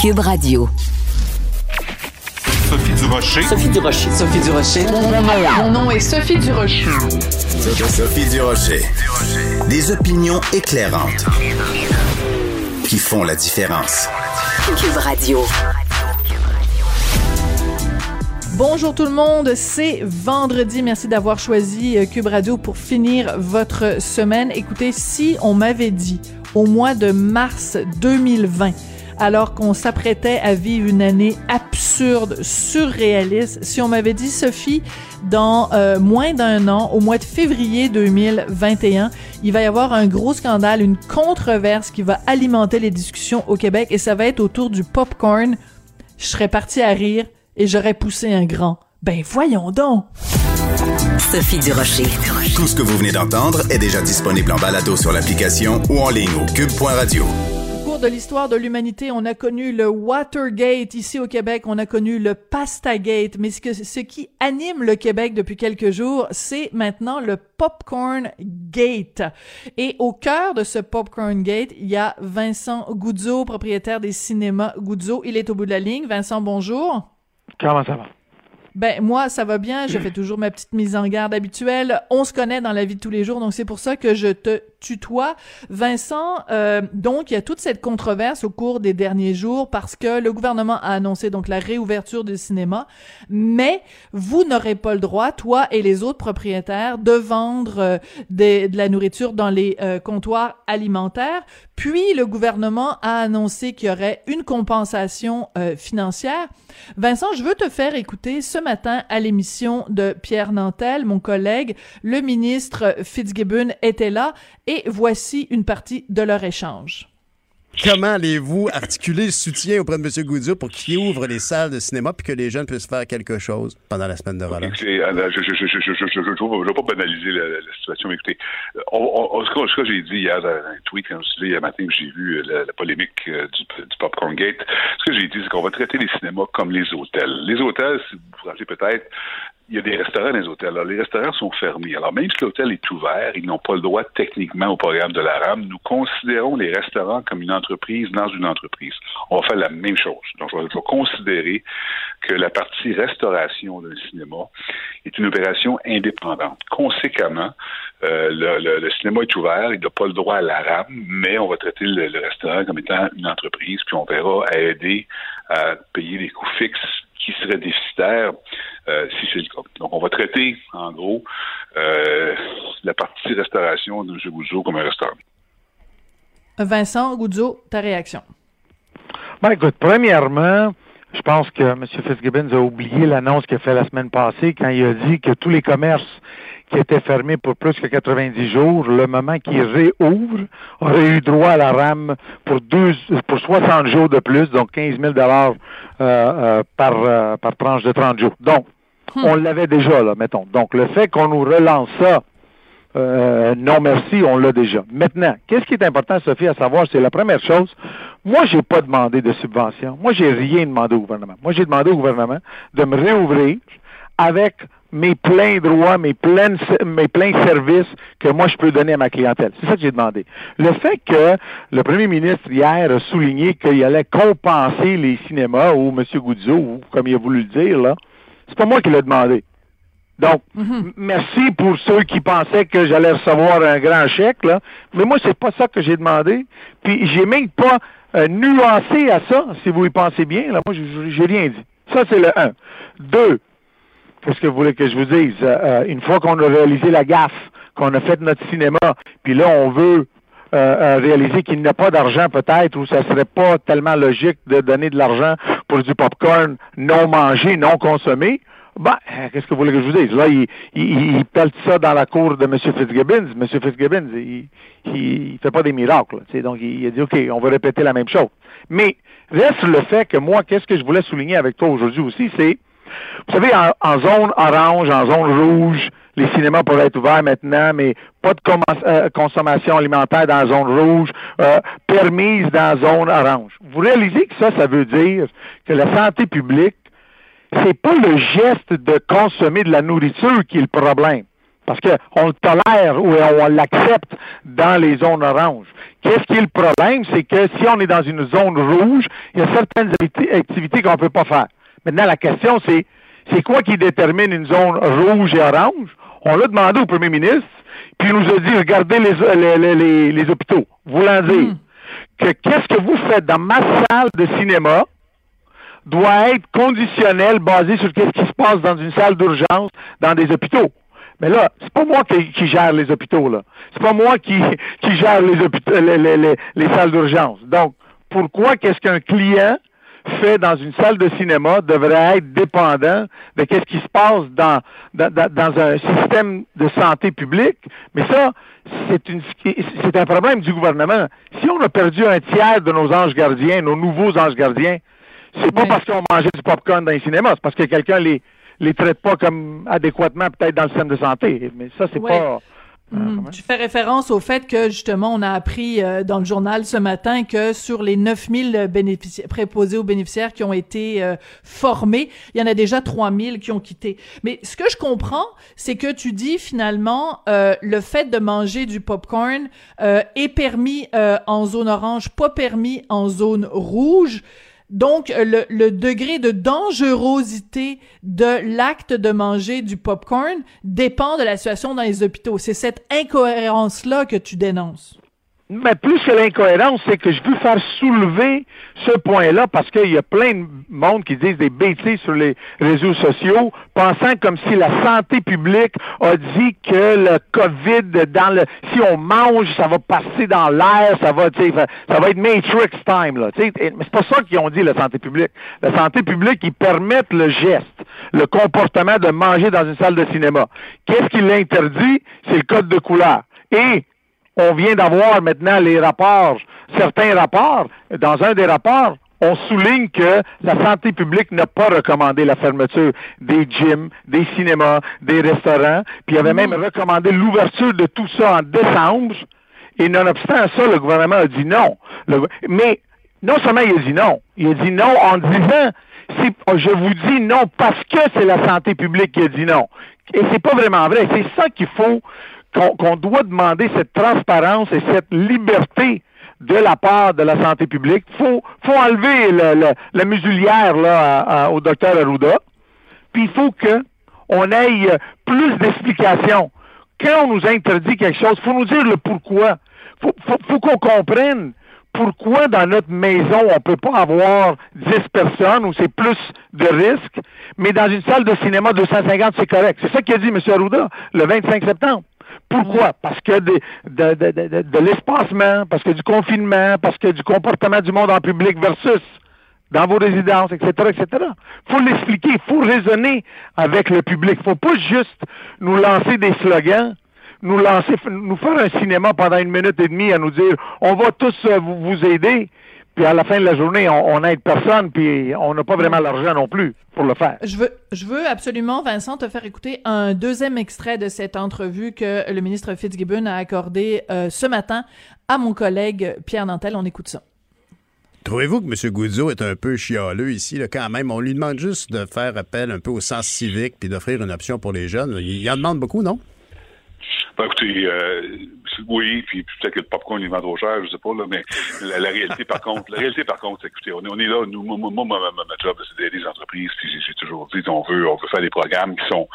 Cube Radio. Sophie Durocher. Sophie Durocher. Sophie Durocher. Mon nom est Sophie Durocher. Sophie Durocher. Des opinions éclairantes qui font la différence. Cube Radio. Bonjour tout le monde, c'est vendredi. Merci d'avoir choisi euh, Cube Radio pour finir votre semaine. Écoutez, si on m'avait dit au mois de mars 2020 alors qu'on s'apprêtait à vivre une année absurde, surréaliste. Si on m'avait dit, Sophie, dans euh, moins d'un an, au mois de février 2021, il va y avoir un gros scandale, une controverse qui va alimenter les discussions au Québec et ça va être autour du popcorn, je serais parti à rire et j'aurais poussé un grand. Ben voyons donc! Sophie Durocher. Tout ce que vous venez d'entendre est déjà disponible en balado sur l'application ou en ligne au cube.radio de l'histoire de l'humanité, on a connu le Watergate ici au Québec, on a connu le Pastagate, mais ce, que, ce qui anime le Québec depuis quelques jours, c'est maintenant le Popcorn Gate. Et au cœur de ce Popcorn Gate, il y a Vincent Goudzo, propriétaire des cinémas Goudzo. Il est au bout de la ligne. Vincent, bonjour. Comment ça va? Ben moi, ça va bien. Je fais toujours ma petite mise en garde habituelle. On se connaît dans la vie de tous les jours, donc c'est pour ça que je te tutoie. Vincent, euh, donc il y a toute cette controverse au cours des derniers jours parce que le gouvernement a annoncé donc la réouverture du cinéma, mais vous n'aurez pas le droit, toi et les autres propriétaires, de vendre euh, de la nourriture dans les euh, comptoirs alimentaires. Puis le gouvernement a annoncé qu'il y aurait une compensation financière. Vincent, je veux te faire écouter ce matin à l'émission de Pierre Nantel, mon collègue, le ministre Fitzgibbon était là et voici une partie de leur échange. Comment allez-vous articuler le soutien auprès de M. Goudio pour qu'il ouvre les salles de cinéma puis que les jeunes puissent faire quelque chose pendant la semaine de relâche? je ne vais pas banaliser la, situation, mais écoutez, ce que j'ai dit hier dans un tweet, quand je hier matin que j'ai vu la, polémique du, du, Popcorn Gate, ce que j'ai dit, c'est qu'on va traiter les cinémas comme les hôtels. Les hôtels, si vous vous rappelez peut-être, il y a des restaurants dans les hôtels. Alors, les restaurants sont fermés. Alors, même si l'hôtel est ouvert, ils n'ont pas le droit techniquement au programme de la RAM. Nous considérons les restaurants comme une entreprise dans une entreprise. On va faire la même chose. Donc, je vais, considérer que la partie restauration d'un cinéma est une opération indépendante. Conséquemment, euh, le, cinéma est ouvert, il n'a pas le droit à la RAM, mais on va traiter le, le restaurant comme étant une entreprise, puis on verra à aider à payer les coûts fixes qui seraient déficitaires euh, si c'est le cas. Donc, on va traiter, en gros, euh, la partie restauration de M. Goudzo comme un restaurant. Vincent Goudzo, ta réaction? Ben, écoute, premièrement, je pense que M. Fitzgibbons a oublié l'annonce qu'il a fait la semaine passée quand il a dit que tous les commerces qui étaient fermés pour plus que 90 jours, le moment qu'ils réouvrent, auraient eu droit à la RAM pour, deux, pour 60 jours de plus, donc 15 000 dollars euh, euh, par, euh, par tranche de 30 jours. Donc, hmm. on l'avait déjà, là, mettons. Donc, le fait qu'on nous relance ça, non merci, on l'a déjà. Maintenant, qu'est-ce qui est important, Sophie, à savoir, c'est la première chose. Moi, j'ai pas demandé de subvention. Moi, j'ai rien demandé au gouvernement. Moi, j'ai demandé au gouvernement de me réouvrir avec mes pleins droits, mes pleins, mes pleins services que moi je peux donner à ma clientèle. C'est ça que j'ai demandé. Le fait que le premier ministre hier a souligné qu'il allait compenser les cinémas ou M. Goudzo, ou comme il a voulu le dire, là, c'est pas moi qui l'ai demandé. Donc, mm-hmm. merci pour ceux qui pensaient que j'allais recevoir un grand chèque, là. Mais moi, c'est pas ça que j'ai demandé. Puis j'ai même pas euh, nuancé à ça, si vous y pensez bien. Là, moi, j'ai rien dit. Ça, c'est le 1. Deux, Qu'est-ce que vous voulez que je vous dise? Euh, euh, une fois qu'on a réalisé la gaffe, qu'on a fait notre cinéma, puis là, on veut euh, réaliser qu'il n'y a pas d'argent peut-être, ou ça serait pas tellement logique de donner de l'argent pour du popcorn non mangé, non consommé, ben, qu'est-ce que vous voulez que je vous dise? Là, il, il, pèle ça dans la cour de M. Fitzgibbons. M. Fitzgibbons, il, il, fait pas des miracles. Donc, il, a dit, OK, on va répéter la même chose. Mais reste le fait que moi, qu'est-ce que je voulais souligner avec toi aujourd'hui aussi, c'est vous savez, en, zone orange, en zone rouge, les cinémas pourraient être ouverts maintenant, mais pas de euh, consommation alimentaire dans la zone rouge, euh, permise dans la zone orange. Vous réalisez que ça, ça veut dire que la santé publique, c'est pas le geste de consommer de la nourriture qui est le problème. parce qu'on le tolère ou on l'accepte dans les zones oranges. Qu'est-ce qui est le problème? C'est que si on est dans une zone rouge, il y a certaines activités qu'on ne peut pas faire. Maintenant, la question, c'est c'est quoi qui détermine une zone rouge et orange? On l'a demandé au premier ministre, puis il nous a dit, regardez les, les, hôpitaux. Voulant dire hmm. que qu'est-ce que vous faites dans ma salle de cinéma doit être conditionnel, basé sur ce qui se passe dans une salle d'urgence, dans des hôpitaux. Mais là, c'est pas moi qui, gère les hôpitaux, là. C'est pas moi qui, qui gère les, hôpitaux, les, les salles d'urgence. Donc, pourquoi qu'est-ce qu'un client fait dans une salle de cinéma devrait être dépendant de ce qui se passe dans, dans, un système de santé publique. Mais ça, c'est une c'est un problème du gouvernement. Si on a perdu un tiers de nos anges gardiens, nos nouveaux anges gardiens, c'est pas parce qu'on mangeait du popcorn dans les cinémas, c'est parce que quelqu'un les les traite pas comme adéquatement peut-être dans le système de santé. Mais ça, c'est pas Mhm. Tu fais référence au fait que justement on a appris euh, dans le journal ce matin que sur les 9000 bénéficiaires préposés aux bénéficiaires qui ont été euh, formés, il y en a déjà 3000 qui ont quitté. Mais ce que je comprends, c'est que tu dis finalement euh, le fait de manger du popcorn est permis en zone orange, pas permis en zone rouge. Donc, le, le, degré de dangerosité de l'acte de manger du popcorn dépend de la situation dans les hôpitaux. C'est cette incohérence-là que tu dénonces. Mais plus que l'incohérence, c'est que je veux faire soulever ce point-là parce qu'il y a plein de monde qui disent des bêtises sur les réseaux sociaux, pensant comme si la santé publique a dit que le COVID, dans le, si on mange, ça va passer dans l'air, ça va, ça va être Matrix time, là. Mais c'est pas ça qu'ils ont dit, la santé publique. La santé publique, ils permettent le geste, le comportement de manger dans une salle de cinéma. Qu'est-ce qui l'interdit? C'est le code de couleur. Et on vient d'avoir maintenant les rapports, certains rapports. Dans un des rapports, on souligne que la santé publique n'a pas recommandé la fermeture des gyms, des cinémas, des restaurants, puis il avait même recommandé l'ouverture de tout ça en décembre. Et nonobstant ça, le gouvernement a dit non. mais non seulement il a dit non, il a dit non en disant je vous dis non parce que c'est la santé publique qui a dit non. Et c'est pas vraiment vrai. C'est ça qu'il faut qu'on doit demander cette transparence et cette liberté de la part de la santé publique. faut, faut enlever le, la musulière là, au docteur Arruda. Puis il faut qu'on ait plus d'explications. Quand on nous interdit quelque chose, faut nous dire le pourquoi. faut, faut, faut qu'on comprenne pourquoi dans notre maison on ne peut pas avoir 10 personnes où c'est plus de risques, mais dans une salle de cinéma 250 c'est correct. C'est ça qu'a dit M. Arruda le 25 septembre. Pourquoi? Parce que de, de, de, de l'espacement, parce que du confinement, parce que du comportement du monde en public versus dans vos résidences, etc., etc. faut l'expliquer, il faut raisonner avec le public. Il faut pas juste nous lancer des slogans, nous lancer, nous faire un cinéma pendant une minute et demie à nous dire on va tous euh, vous aider, puis à la fin de la journée, on n'aide personne, puis on n'a pas vraiment l'argent non plus pour le faire. Je veux, je veux absolument, Vincent, te faire écouter un deuxième extrait de cette entrevue que le ministre Fitzgibbon a accordé euh, ce matin à mon collègue Pierre Nantel. On écoute ça. Trouvez-vous que M. Goudzo est un peu chialeux ici, là, quand même? On lui demande juste de faire appel un peu au sens civique puis d'offrir une option pour les jeunes. Il en demande beaucoup, non? Ben, écoutez, euh, oui, puis peut-être que le popcorn est vend trop cher, je sais pas, là, mais la, réalité, par contre, la réalité, par contre, écoutez, on est, on est là, nous, moi, moi ma, ma, job, c'est d'aider les entreprises, puis j'ai toujours dit, on veut, on veut faire des programmes qui sont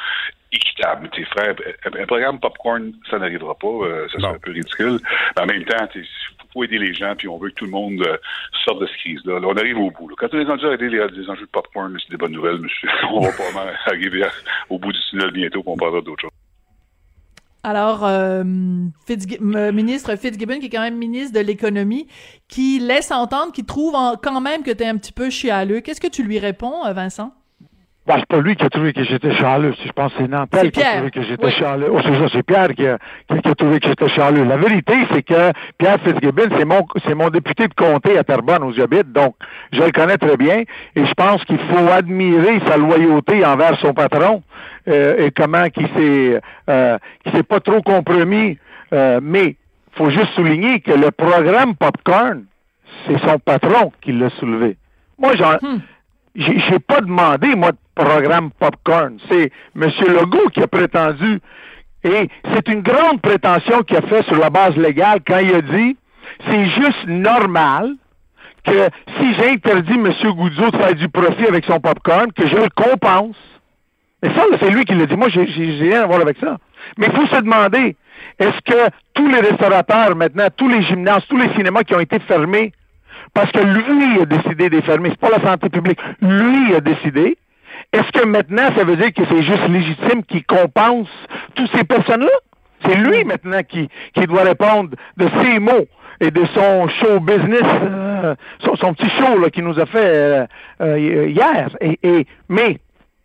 équitables. Tes frères, un programme popcorn, ça n'arrivera pas, euh, ça serait un peu ridicule. Mais en même temps, il faut aider les gens, puis on veut que tout le monde euh, sorte de cette crise-là. Là, on arrive au bout. Là. Quand on est rendu à aider les, enjeux de popcorn, c'est des bonnes nouvelles, monsieur. on va pas arriver au bout du tunnel bientôt, pour on parlera d'autres choses. Alors, euh, ministre Fitzgibbon, qui est quand même ministre de l'économie, qui laisse entendre, qui trouve quand même que tu es un petit peu chialeux. Qu'est-ce que tu lui réponds, euh, Vincent? Ben, c'est pas lui qui a trouvé que j'étais chaleureux. Je pense que c'est Nantel qui a trouvé que j'étais chaleureux. Oh, c'est ça, c'est Pierre qui a, qui a, trouvé que j'étais chaleureux. La vérité, c'est que Pierre Fitzgibbon, c'est mon, c'est mon député de comté à Terrebonne où j'habite, donc je le connais très bien et je pense qu'il faut admirer sa loyauté envers son patron euh, et comment qu'il s'est, euh, s'est pas trop compromis. Euh, mais faut juste souligner que le programme Popcorn, c'est son patron qui l'a soulevé. Moi, j'en, hmm. J'ai pas demandé, moi, de programme Popcorn. C'est M. Legault qui a prétendu Et c'est une grande prétention qu'il a fait sur la base légale quand il a dit c'est juste normal que si j'interdis M. Goudzo de faire du profit avec son popcorn, que je le compense. Mais ça, c'est lui qui l'a dit. Moi, j'ai rien à voir avec ça. Mais il faut se demander, est-ce que tous les restaurateurs maintenant, tous les gymnases, tous les cinémas qui ont été fermés, parce que lui a décidé de les fermer, c'est pas la santé publique, lui a décidé, est-ce que maintenant ça veut dire que c'est juste légitime qu'il compense toutes ces personnes-là? C'est lui maintenant qui, qui doit répondre de ses mots et de son show business, euh, son, petit show là, qu'il nous a fait euh, euh, hier. Et, mais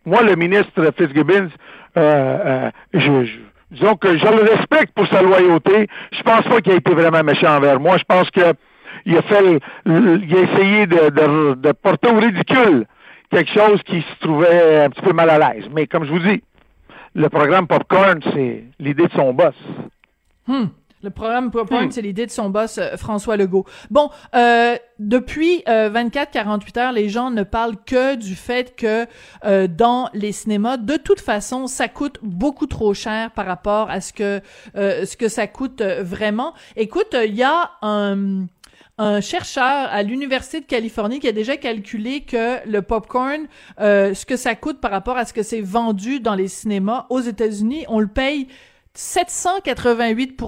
moi, le ministre Fitzgibbons, je, disons que je le respecte pour sa loyauté. Je pense pas qu'il a été vraiment méchant envers moi. Je pense que il a fait, il a essayé de, de porter au ridicule quelque chose qui se trouvait un petit peu mal à l'aise. Mais comme je vous dis, le programme Popcorn, c'est l'idée de son boss. Hmm. Le programme Popcorn, hmm. c'est l'idée de son boss, euh, François Legault. Bon, euh, depuis 24-48 euh, heures, les gens ne parlent que du fait que dans les cinémas, de toute façon, ça coûte beaucoup trop cher par rapport à ce que ce que ça coûte vraiment. Écoute, il y a un un chercheur à l'Université de Californie qui a déjà calculé que le popcorn, euh, ce que ça coûte par rapport à ce que c'est vendu dans les cinémas aux États-Unis, on le paye 788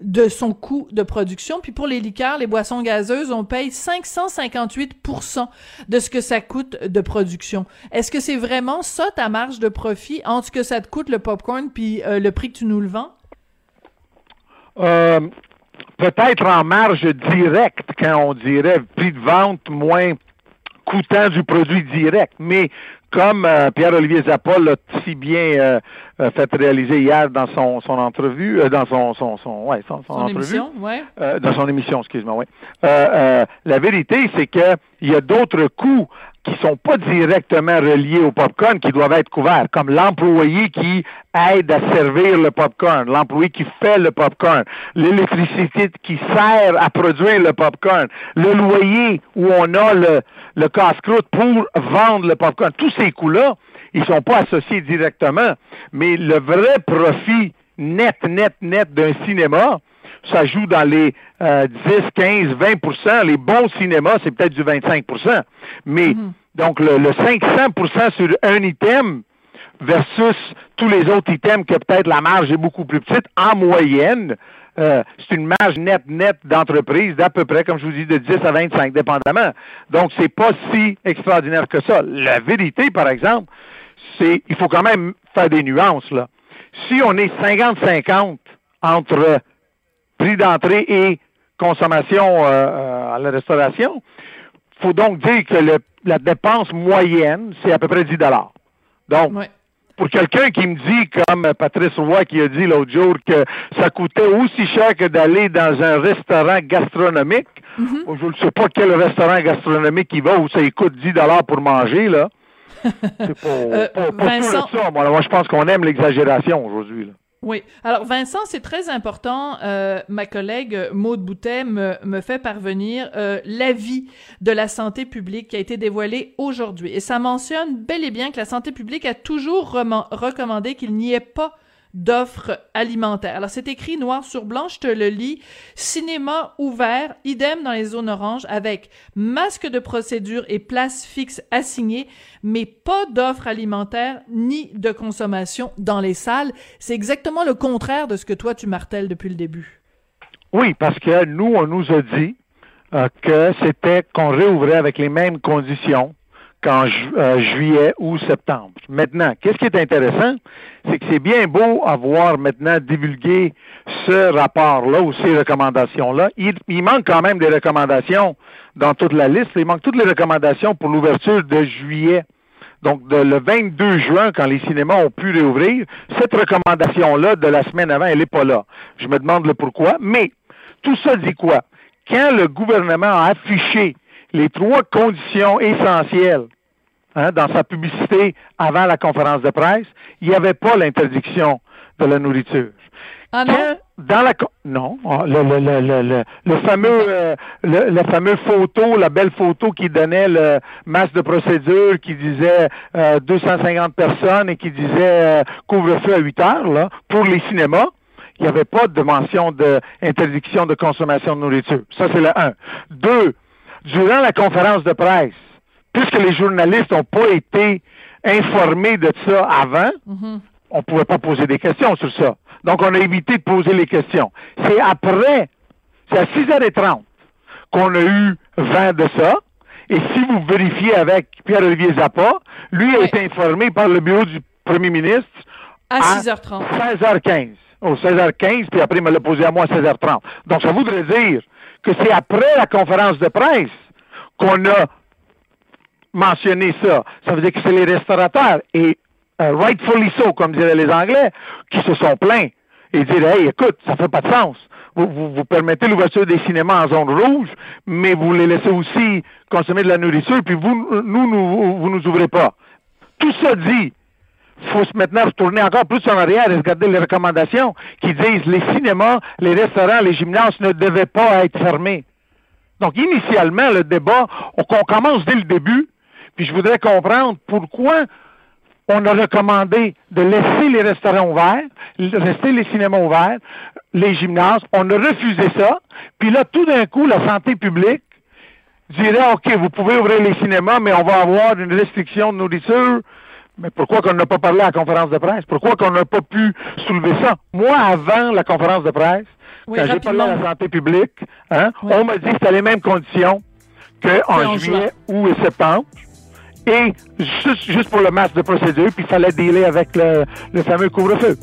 de son coût de production. Puis pour les liqueurs, les boissons gazeuses, on paye 558 de ce que ça coûte de production. Est-ce que c'est vraiment ça ta marge de profit entre ce que ça te coûte le popcorn puis euh, le prix que tu nous le vends? Euh, peut-être en marge directe, quand on dirait prix de vente moins coûtant du produit direct. Mais comme euh, Pierre-Olivier Zappa l'a si bien euh, euh, fait réaliser hier dans son, son entrevue, dans son, son, son, ouais, son, son, émission, ouais. dans son émission, excuse-moi, oui. la vérité, c'est qu'il y a d'autres coûts qui sont pas directement reliés au popcorn qui doivent être couverts, comme l'employé qui aide à servir le popcorn, l'employé qui fait le popcorn, l'électricité qui sert à produire le popcorn, le loyer où on a le, le casse-croûte pour vendre le popcorn. Tous ces coûts-là, ils sont pas associés directement, mais le vrai profit net, net, net d'un cinéma, ça joue dans les 10, 15, 20% Les bons cinémas, c'est peut-être du 25% Mais mhm. donc le, 500% sur un item versus tous les autres items que peut-être la marge est beaucoup plus petite, en moyenne, euh, c'est une marge nette nette d'entreprise d'à peu près, comme je vous dis, de 10 à 25, dépendamment. Donc, c'est pas si extraordinaire que ça. La vérité, par exemple, c'est il faut quand même faire des nuances, là. Si on est 50-50 entre prix d'entrée et consommation euh, euh, à la restauration, faut donc dire que la dépense moyenne, c'est à peu près 10 Donc, pour quelqu'un qui me dit, comme Patrice Roy qui a dit l'autre jour, que ça coûtait aussi cher que d'aller dans un restaurant gastronomique, mm-hmm. je ne sais pas quel restaurant gastronomique il va où ça coûte 10 pour manger, là. C'est pas, euh, ça. moi je pense qu'on aime l'exagération aujourd'hui. Oui. Alors, Vincent, c'est très important. Euh, ma collègue Maude Boutet me, fait parvenir euh, l'avis de la santé publique qui a été dévoilé aujourd'hui. Et ça mentionne bel et bien que la santé publique a toujours recommandé qu'il n'y ait pas d'offres alimentaires. Alors c'est écrit noir sur blanc, je te le lis. Cinéma ouvert, idem dans les zones oranges avec masque de procédure et place fixe assignée, mais pas d'offres alimentaires ni de consommation dans les salles. C'est exactement le contraire de ce que toi tu martèles depuis le début. Oui, parce que nous, on nous a dit euh, que c'était qu'on réouvrait avec les mêmes conditions qu'en euh, juillet ou septembre. Maintenant, qu'est-ce qui est intéressant, c'est que c'est bien beau avoir maintenant divulgué ce rapport-là ou ces recommandations-là. Il, manque quand même des recommandations dans toute la liste. Il manque toutes les recommandations pour l'ouverture de juillet. Donc, le 22 juin, quand les cinémas ont pu réouvrir, cette recommandation-là de la semaine avant, elle n'est pas là. Je me demande le pourquoi. Mais, tout ça dit quoi? Quand le gouvernement a affiché les trois conditions essentielles hein, dans sa publicité avant la conférence de presse, il n'y avait pas l'interdiction de la nourriture. Ah non? dans la non le, le, le, le, le fameux euh, le, le, fameux photo la belle photo qui donnait le masse de procédure qui disait euh, 250 personnes et qui disait euh, couvre-feu à 8 heures là pour les cinémas il n'y avait pas de mention d'interdiction de consommation de nourriture ça c'est le un deux durant la conférence de presse puisque les journalistes n'ont pas été informés de ça avant Mhm. on ne pouvait pas poser des questions sur ça. Donc, on a évité de poser les questions. C'est après, c'est à 6h30 qu'on a eu vent de ça. Et si vous vérifiez avec Pierre-Olivier Zappa, lui a été informé par le bureau du premier ministre À à 6h30. 16h15. Au 16h15, puis après, il me l'a posé à moi à 16h30. Donc, ça voudrait dire que c'est après la conférence de presse qu'on a mentionné ça. Ça veut dire que c'est les restaurateurs, et euh, rightfully so, comme diraient les Anglais, qui se sont plaints et dire Hey, écoute, ça fait pas de sens. Vous, vous, vous permettez l'ouverture des cinémas en zone rouge, mais vous les laissez aussi consommer de la nourriture, puis vous, nous, nous vous nous ouvrez pas. Tout ça dit, faut se maintenant retourner encore plus en arrière et regarder les recommandations qui disent les cinémas, les restaurants, les gymnases ne devaient pas être fermés. Donc, initialement, le débat, on commence dès le début, puis je voudrais comprendre pourquoi on a recommandé de laisser les restaurants ouverts, rester les cinémas ouverts, les gymnases. On a refusé ça. Puis là, tout d'un coup, la santé publique dirait, OK, vous pouvez ouvrir les cinémas, mais on va avoir une restriction de nourriture. Mais pourquoi qu'on n'a pas parlé à la conférence de presse? Pourquoi qu'on n'a pas pu soulever ça? Moi, avant la conférence de presse, Oui, quand j'ai parlé à la santé publique, hein, Oui. on m'a dit que c'était les mêmes conditions qu'en en juillet, août et septembre. Et juste, juste pour le masque de procédure, puis il fallait dealer avec le, le fameux couvre-feu.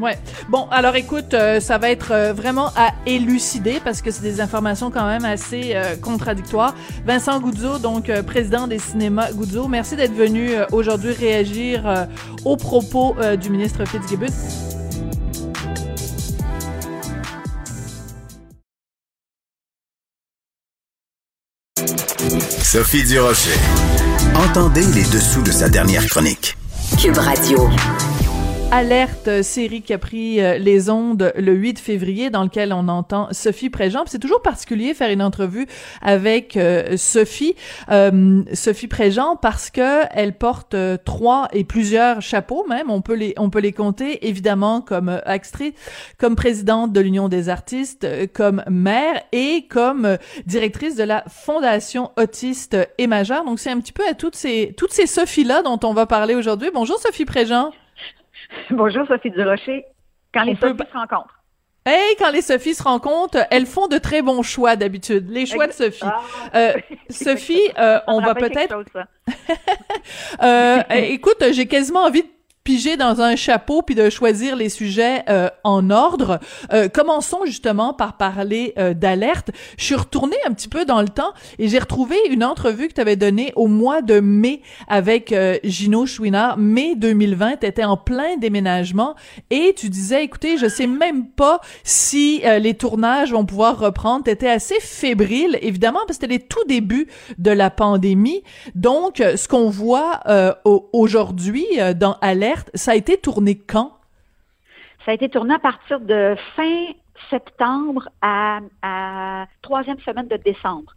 Ouais. Bon, alors écoute, euh, ça va être euh, vraiment à élucider parce que c'est des informations quand même assez euh, contradictoires. Vincent Goudzo, donc euh, président des cinémas Goudzo, merci d'être venu euh, aujourd'hui réagir euh, aux propos euh, du ministre Fitzgibbon. Sophie Durocher. Entendez les dessous de sa dernière chronique. Cube Radio. Alerte série qui a pris euh, les ondes le 8 février dans lequel on entend Sophie Préjean. C'est toujours particulier faire une entrevue avec euh, Sophie, euh, Sophie Préjean parce que elle porte trois et plusieurs chapeaux même. On peut les on peut les compter évidemment comme actrice, comme présidente de l'Union des artistes, comme mère et comme directrice de la Fondation Autiste et Majeure. Donc c'est un petit peu à toutes ces toutes ces Sophies là dont on va parler aujourd'hui. Bonjour Sophie Préjean. Bonjour Sophie Durocher. Quand On les peut Sophies se rencontrent. Hey, quand les Sophies se rencontrent, elles font de très bons choix d'habitude. Les choix de Sophie. Ah, Euh, Sophie, euh, on va peut-être. Euh, euh, écoute, j'ai quasiment envie de piger dans un chapeau puis de choisir les sujets euh, en ordre. Euh, commençons justement par parler euh, d'alerte. Je suis retournée un petit peu dans le temps et j'ai retrouvé une entrevue que tu avais donnée au mois de mai avec euh, Gino Chouinard. Mai 2020, tu étais en plein déménagement et tu disais, écoutez, je sais même pas si euh, les tournages vont pouvoir reprendre. Tu étais assez fébrile, évidemment, parce que c'était les tout débuts de la pandémie. Donc, ce qu'on voit euh, au- aujourd'hui dans Alerte, ça a été tourné quand? Ça a été tourné à partir de fin septembre à, troisième semaine de décembre.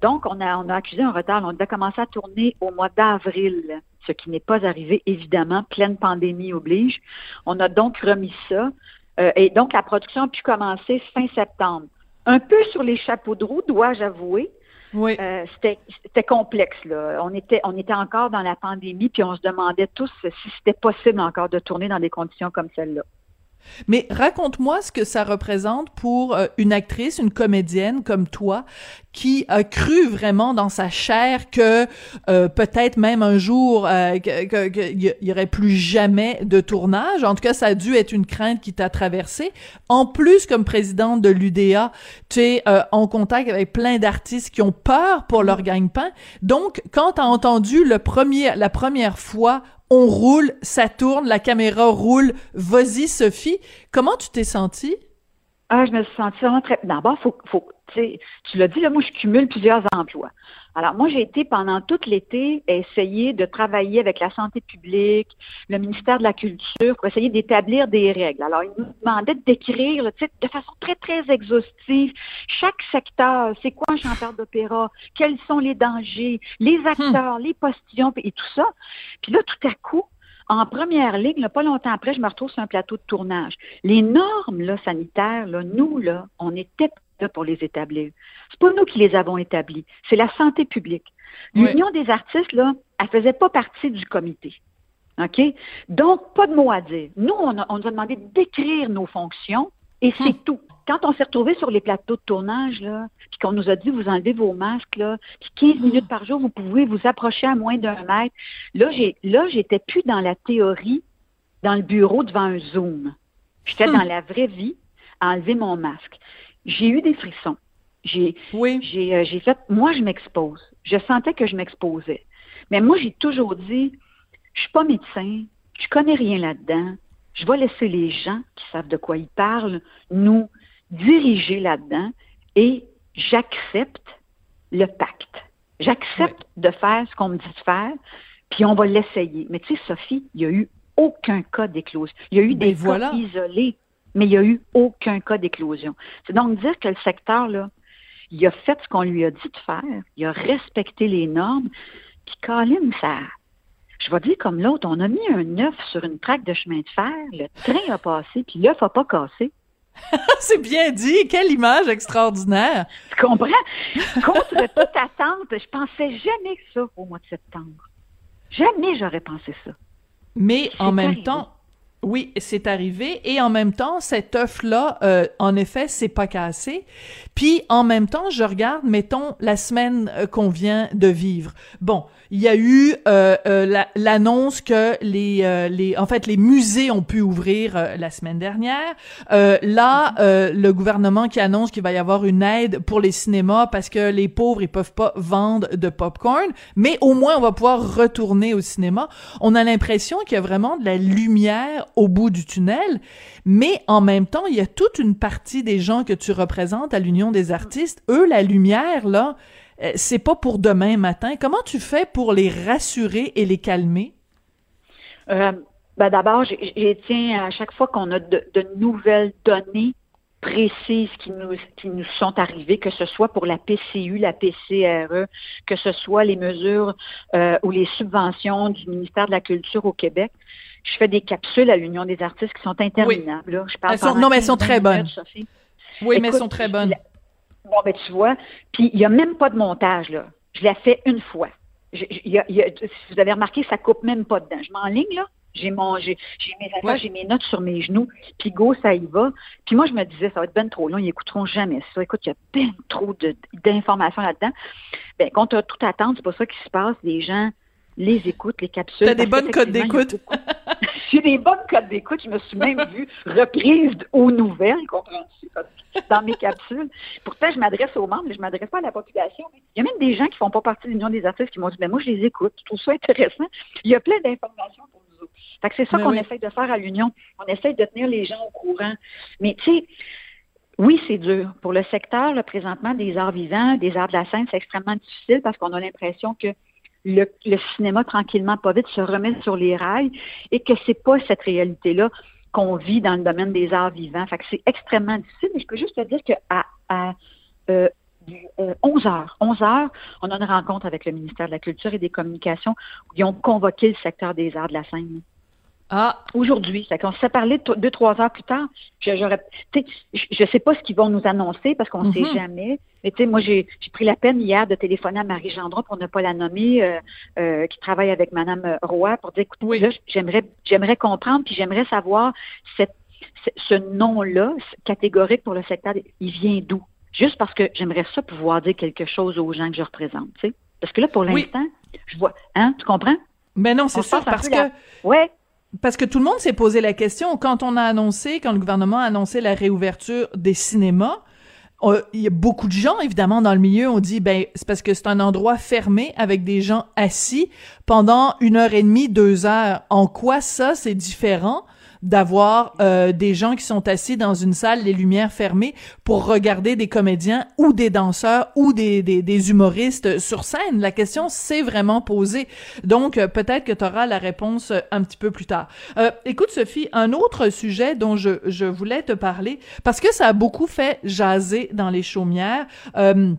Donc, on a, on a accusé un retard. On a commencé à tourner au mois d'avril, ce qui n'est pas arrivé, évidemment. Pleine pandémie oblige. On a donc remis ça. Euh, et donc, la production a pu commencer fin septembre. Un peu sur les chapeaux de roue, dois-je avouer. Oui. Euh, c'était complexe là. On était on était encore dans la pandémie puis on se demandait tous si c'était possible encore de tourner dans des conditions comme celle-là. Mais raconte-moi ce que ça représente pour euh, une actrice, une comédienne comme toi, qui a cru vraiment dans sa chair que euh, peut-être même un jour euh, que- que- que il y- aurait plus jamais de tournage. En tout cas, ça a dû être une crainte qui t'a traversée. En plus, comme présidente de l'UDA, tu es euh, en contact avec plein d'artistes qui ont peur pour leur gagne-pain. Donc, quand t'as entendu le premier, la première fois on roule, ça tourne, la caméra roule, vas-y Sophie. Comment tu t'es sentie? Ah, je me suis sentie vraiment très. D'abord, faut, faut, tu l'as dit, là, moi, je cumule plusieurs emplois. Alors, moi, j'ai été pendant tout l'été essayer de travailler avec la santé publique, le ministère de la Culture, pour essayer d'établir des règles. Alors, ils nous demandaient de décrire de façon très, très exhaustive chaque secteur. C'est quoi un chanteur d'opéra? Quels sont les dangers? Les acteurs, les postillons et tout ça. Puis là, tout à coup, en première ligne, pas longtemps après, je me retrouve sur un plateau de tournage. Les normes là, sanitaires, là, nous, là, on était pour les établir. C'est pas nous qui les avons établies, c'est la santé publique. L'Union des artistes, là, elle faisait pas partie du comité. OK? Donc, pas de mots à dire. Nous, on, on nous a demandé d'écrire nos fonctions et c'est hum. tout quand on s'est retrouvé sur les plateaux de tournage, là, puis qu'on nous a dit vous enlevez vos masques, là, puis 15 minutes par jour, vous pouvez vous approcher à moins d'un mètre. Là, j'ai là, j'étais plus dans la théorie, dans le bureau devant un Zoom. J'étais dans la vraie vie à enlever mon masque. J'ai eu des frissons. J'ai oui. j'ai, euh, j'ai fait moi je m'expose. Je sentais que je m'exposais. Mais moi, j'ai toujours dit je suis pas médecin, je connais rien là-dedans. Je vais laisser les gens qui savent de quoi ils parlent nous diriger là-dedans et j'accepte le pacte. J'accepte de faire ce qu'on me dit de faire, puis on va l'essayer. Mais tu sais, Sophie, il n'y a eu aucun cas d'éclosion. Il y a eu ben des cas isolés, mais il n'y a eu aucun cas d'éclosion. C'est donc dire que le secteur, là, il a fait ce qu'on lui a dit de faire, il a respecté les normes, puis Colin, ça, je vais dire comme l'autre, on a mis un œuf sur une traque de chemin de fer, le train a passé, puis l'œuf n'a pas cassé. c'est bien dit. Quelle image extraordinaire. Tu comprends? Contre toute attente, je pensais jamais que ça au mois de septembre. Jamais j'aurais pensé ça. Mais en même temps, oui, c'est arrivé. Et en même temps, cet œuf-là, euh, en effet, c'est pas cassé. Puis, en même temps, je regarde, mettons, la semaine euh, qu'on vient de vivre. Bon, il y a eu euh, euh l'annonce que les, euh, les, en fait, les musées ont pu ouvrir la semaine dernière. là, le gouvernement qui annonce qu'il va y avoir une aide pour les cinémas parce que les pauvres ils peuvent pas vendre de popcorn, mais au moins on va pouvoir retourner au cinéma. On a l'impression qu'il y a vraiment de la lumière au bout du tunnel, mais en même temps, il y a toute une partie des gens que tu représentes à l'Union des artistes. Eux, la lumière là euh, c'est pas pour demain matin. Comment tu fais pour les rassurer et les calmer? Euh, ben D'abord, j'ai tiens à chaque fois qu'on a de, nouvelles données précises qui nous, sont arrivées, que ce soit pour la PCU, la PCRE, que ce soit les mesures euh, ou les subventions du ministère de la Culture au Québec. Je fais des capsules à l'Union des artistes qui sont interminables. Je parle non, mais elles sont très bonnes. Oui, mais elles sont très bonnes. Bon, ben tu vois, puis il n'y a même pas de montage, là. Je l'ai fait une fois. si vous avez remarqué, ça coupe même pas dedans. Je m'enligne, là. J'ai mon, j'ai, mes affaires, j'ai mes notes sur mes genoux, puis go, ça y va. Puis moi, je me disais, ça va être ben trop long, ils écouteront jamais ça. Écoute, il y a ben trop d'informations là-dedans. Ben, quand tu as tout attendre, c'est pas ça qui se passe. Les gens les écoutent, les capsules. T'as des bonnes codes d'écoute? J'ai des bonnes codes d'écoute. Je me suis même vue reprise aux nouvelles, comprends-tu, dans mes capsules. Pourtant, je m'adresse aux membres, mais je m'adresse pas à la population. Il y a même des gens qui font pas partie de l'Union des artistes qui m'ont dit, ben moi, je les écoute. Je trouve ça intéressant. Il y a plein d'informations pour nous autres. Fait que c'est ça ben qu'on essaye de faire à l'Union. On essaye de tenir les gens au courant. Mais tu sais, oui, c'est dur. Pour le secteur, le présentement, des arts vivants, des arts de la scène, c'est extrêmement difficile parce qu'on a l'impression que le, cinéma, tranquillement, pas vite, se remet sur les rails et que c'est pas cette réalité-là qu'on vit dans le domaine des arts vivants. Fait que c'est extrêmement difficile, mais je peux juste te dire qu'à à, euh, 11 euh, heures, 11 heures, on a une rencontre avec le ministère de la Culture et des Communications où ils ont convoqué le secteur des arts de la scène. Ah. Aujourd'hui. C'est qu'on s'est parlé deux, trois heures plus tard. Je, je sais pas ce qu'ils vont nous annoncer parce qu'on ne sait mm-hmm. jamais. Mais tu sais, moi, j'ai, pris la peine hier de téléphoner à Marie Gendron pour ne pas la nommer, euh, euh, qui travaille avec Madame Roy, pour dire, écoute, là, j'aimerais, j'aimerais comprendre, puis j'aimerais savoir cette, ce nom-là, catégorique pour le secteur, il vient d'où? Juste parce que j'aimerais ça pouvoir dire quelque chose aux gens que je représente, tu sais. Parce que là, pour l'instant, je vois, hein, tu comprends? Mais ben non, c'est ça, parce que... Ouais, parce que tout le monde s'est posé la question quand on a annoncé, quand le gouvernement a annoncé la réouverture des cinémas. Euh, il y a beaucoup de gens, évidemment, dans le milieu, ont dit, ben, c'est parce que c'est un endroit fermé avec des gens assis pendant une heure et demie, deux heures. En quoi ça, c'est différent? D'avoir euh, des gens qui sont assis dans une salle, les lumières fermées, pour regarder des comédiens ou des danseurs ou des, des, des humoristes sur scène. La question s'est vraiment posée. Donc, euh, peut-être que tu auras la réponse euh, un petit peu plus tard. Euh, écoute, Sophie, un autre sujet dont je, je voulais te parler, parce que ça a beaucoup fait jaser dans les chaumières. Euh,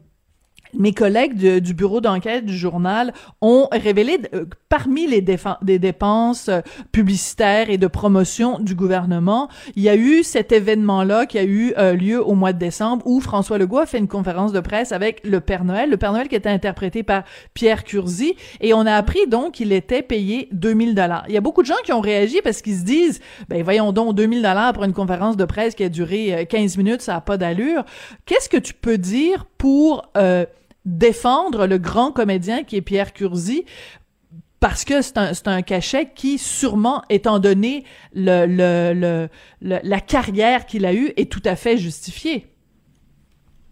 mes collègues du bureau d'enquête du journal ont révélé euh, parmi les dépenses euh, publicitaires et de promotion du gouvernement, il y a eu cet événement-là qui a eu euh, lieu au mois de décembre où François Legault a fait une conférence de presse avec le Père Noël, le Père Noël qui était interprété par Pierre Curzi et on a appris donc qu'il était payé 2000 dollars. Il y a beaucoup de gens qui ont réagi parce qu'ils se disent ben voyons donc 2000 dollars pour une conférence de presse qui a duré 15 minutes, ça a pas d'allure. Qu'est-ce que tu peux dire pour défendre le grand comédien qui est Pierre Curzi parce que c'est un, un, cachet qui, sûrement, étant donné le, le, le, la carrière qu'il a eue, est tout à fait justifié.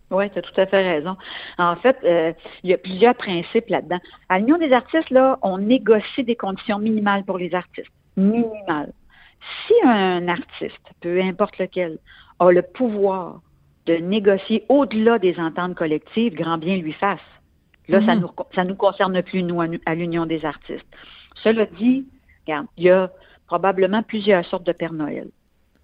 Oui, tu as tout à fait raison. En fait, euh, il y a plusieurs principes là-dedans. À l'Union des artistes, là, on négocie des conditions minimales pour les artistes. Minimales. Si un artiste, peu importe lequel, a le pouvoir de négocier au-delà des ententes collectives, grand bien lui fasse. Là, ça mhm. nous ça nous concerne plus, nous, à, l'Union des artistes. Cela dit, regarde, il y a probablement plusieurs sortes de Père Noël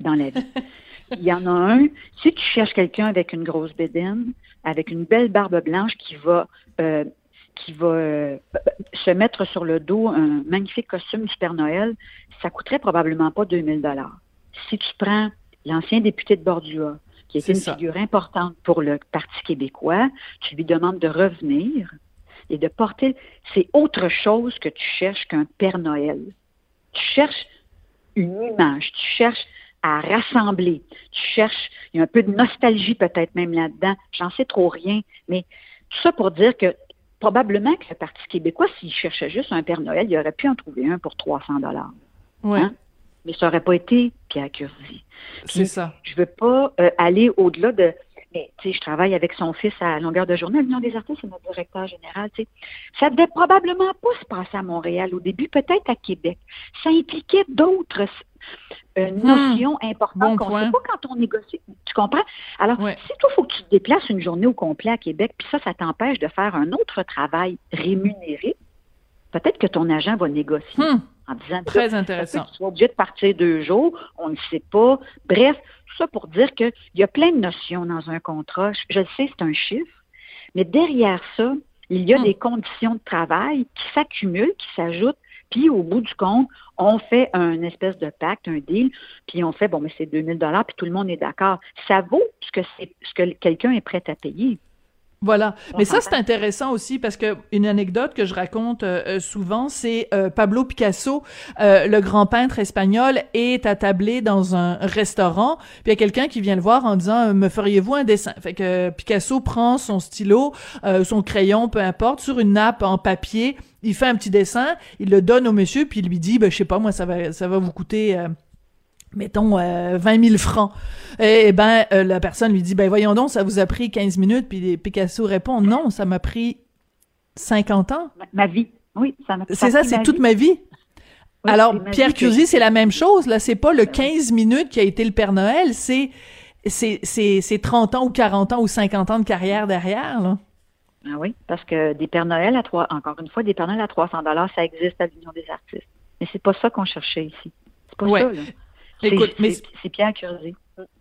dans la vie. il y en a un, si tu cherches quelqu'un avec une grosse bédaine, avec une belle barbe blanche qui va euh, qui va euh, se mettre sur le dos un magnifique costume du Père Noël, ça coûterait probablement pas 2000 dollars. Si tu prends l'ancien député de Bordua, qui est, une figure importante pour le Parti québécois, tu lui demandes de revenir et de porter. C'est autre chose que tu cherches qu'un Père Noël. Tu cherches une image, tu cherches à rassembler, tu cherches, il y a un peu de nostalgie peut-être même là-dedans, j'en sais trop rien, mais tout ça pour dire que probablement que le Parti québécois, s'il cherchait juste un Père Noël, il aurait pu en trouver un pour 300 dollars. Ouais. Hein? Mais ça n'aurait pas été Pierre Curzi. C'est ça. Je veux pas euh, aller au-delà de. Mais tu sais, je travaille avec son fils à longueur de journée. L'Union des artistes, c'est notre directeur général. Tu sais. Ça devait probablement pas se passer à Montréal au début, peut-être à Québec. Ça impliquait d'autres euh, hmm. notions importantes qu'on ne sait pas quand on négocie. Tu comprends? Alors, si toi, il faut que tu te déplaces une journée au complet à Québec, puis ça, ça t'empêche de faire un autre travail rémunéré, peut-être que ton agent va négocier. Hmm en disant très intéressant. Tu sois obligé de partir deux jours, on ne sait pas. Bref, tout ça pour dire qu'il y a plein de notions dans un contrat. Je, le sais, c'est un chiffre, mais derrière ça, il y a hmm. des conditions de travail qui s'accumulent, qui s'ajoutent, puis au bout du compte, on fait un espèce de pacte, un deal, puis on fait bon, mais c'est 2000 dollars, puis tout le monde est d'accord. Ça vaut ce que c'est ce que quelqu'un est prêt à payer. Voilà. Mais ça, c'est intéressant aussi parce que une anecdote que je raconte euh, euh, souvent, c'est euh, Pablo Picasso, le grand peintre espagnol, est attablé dans un restaurant. Puis il y a quelqu'un qui vient le voir en disant Me feriez-vous un dessin Fait que Picasso prend son stylo, son crayon, peu importe, sur une nappe en papier. Il fait un petit dessin, il le donne au monsieur, puis il lui dit, ben, je sais pas, moi, ça va, ça va vous coûter mettons, euh, 20 000 francs. Et, ben, euh, la personne lui dit, ben voyons donc, ça vous a pris 15 minutes, puis Picasso répond, non, ça m'a pris 50 ans. Ma, vie, oui, ça m'a C'est ça, c'est toute ma vie. Alors, Pierre Curzi, c'est la même chose, là, c'est pas le 15 minutes qui a été le Père Noël, c'est c'est c'est 30 ans ou 40 ans ou 50 ans de carrière derrière, là. Ah oui, parce que des Pères Noël à trois, encore une fois, des Pères Noël à 300 dollars, ça existe à l'Union des artistes. Mais c'est pas ça qu'on cherchait ici. C'est pas ça, là. Écoute, mais c'est Pierre Curzi.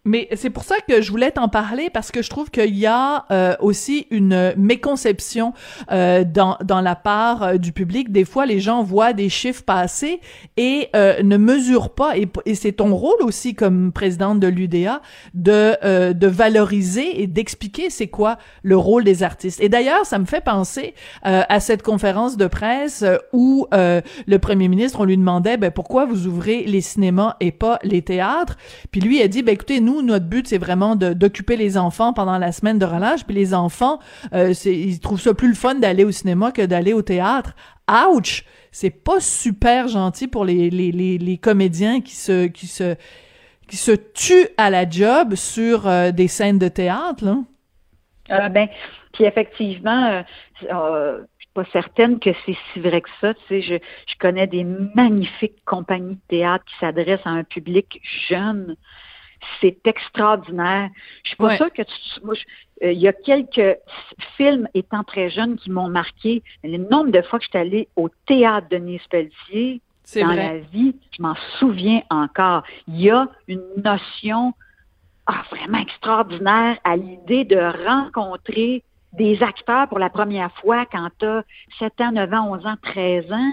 Mais c'est pour ça que je voulais t'en parler parce que je trouve qu'il y a euh, aussi une méconception euh, dans, dans la part euh, du public. Des fois, les gens voient des chiffres passer et ne mesurent pas. Et, et c'est ton rôle aussi comme présidente de l'UDA de de valoriser et d'expliquer c'est quoi le rôle des artistes. Et d'ailleurs, ça me fait penser à cette conférence de presse où le premier ministre on lui demandait ben pourquoi vous ouvrez les cinémas et pas les théâtres? Puis lui a dit ben écoutez, nous, notre but, c'est vraiment d'occuper les enfants pendant la semaine de relâche. Puis les enfants, euh, ils trouvent ça plus le fun d'aller au cinéma que d'aller au théâtre. Ouch! C'est pas super gentil pour les, comédiens qui se, qui se, tuent à la job sur euh, des scènes de théâtre, là. Euh, ben, Puis effectivement, euh, euh, pas certaine que c'est si vrai que ça. Je connais des magnifiques compagnies de théâtre qui s'adressent à un public jeune. C'est extraordinaire. Je suis pas Ouais. sûre que tu, moi, je- euh, il y a quelques films étant très jeune qui m'ont marqué. Le nombre de fois que je suis allée au théâtre de Nice Pelletier, dans vrai. la vie, je m'en souviens encore. Il y a une notion ah, vraiment extraordinaire à l'idée de rencontrer des acteurs pour la première fois quand tu as 7 ans, 9 ans, 11 ans, 13 ans.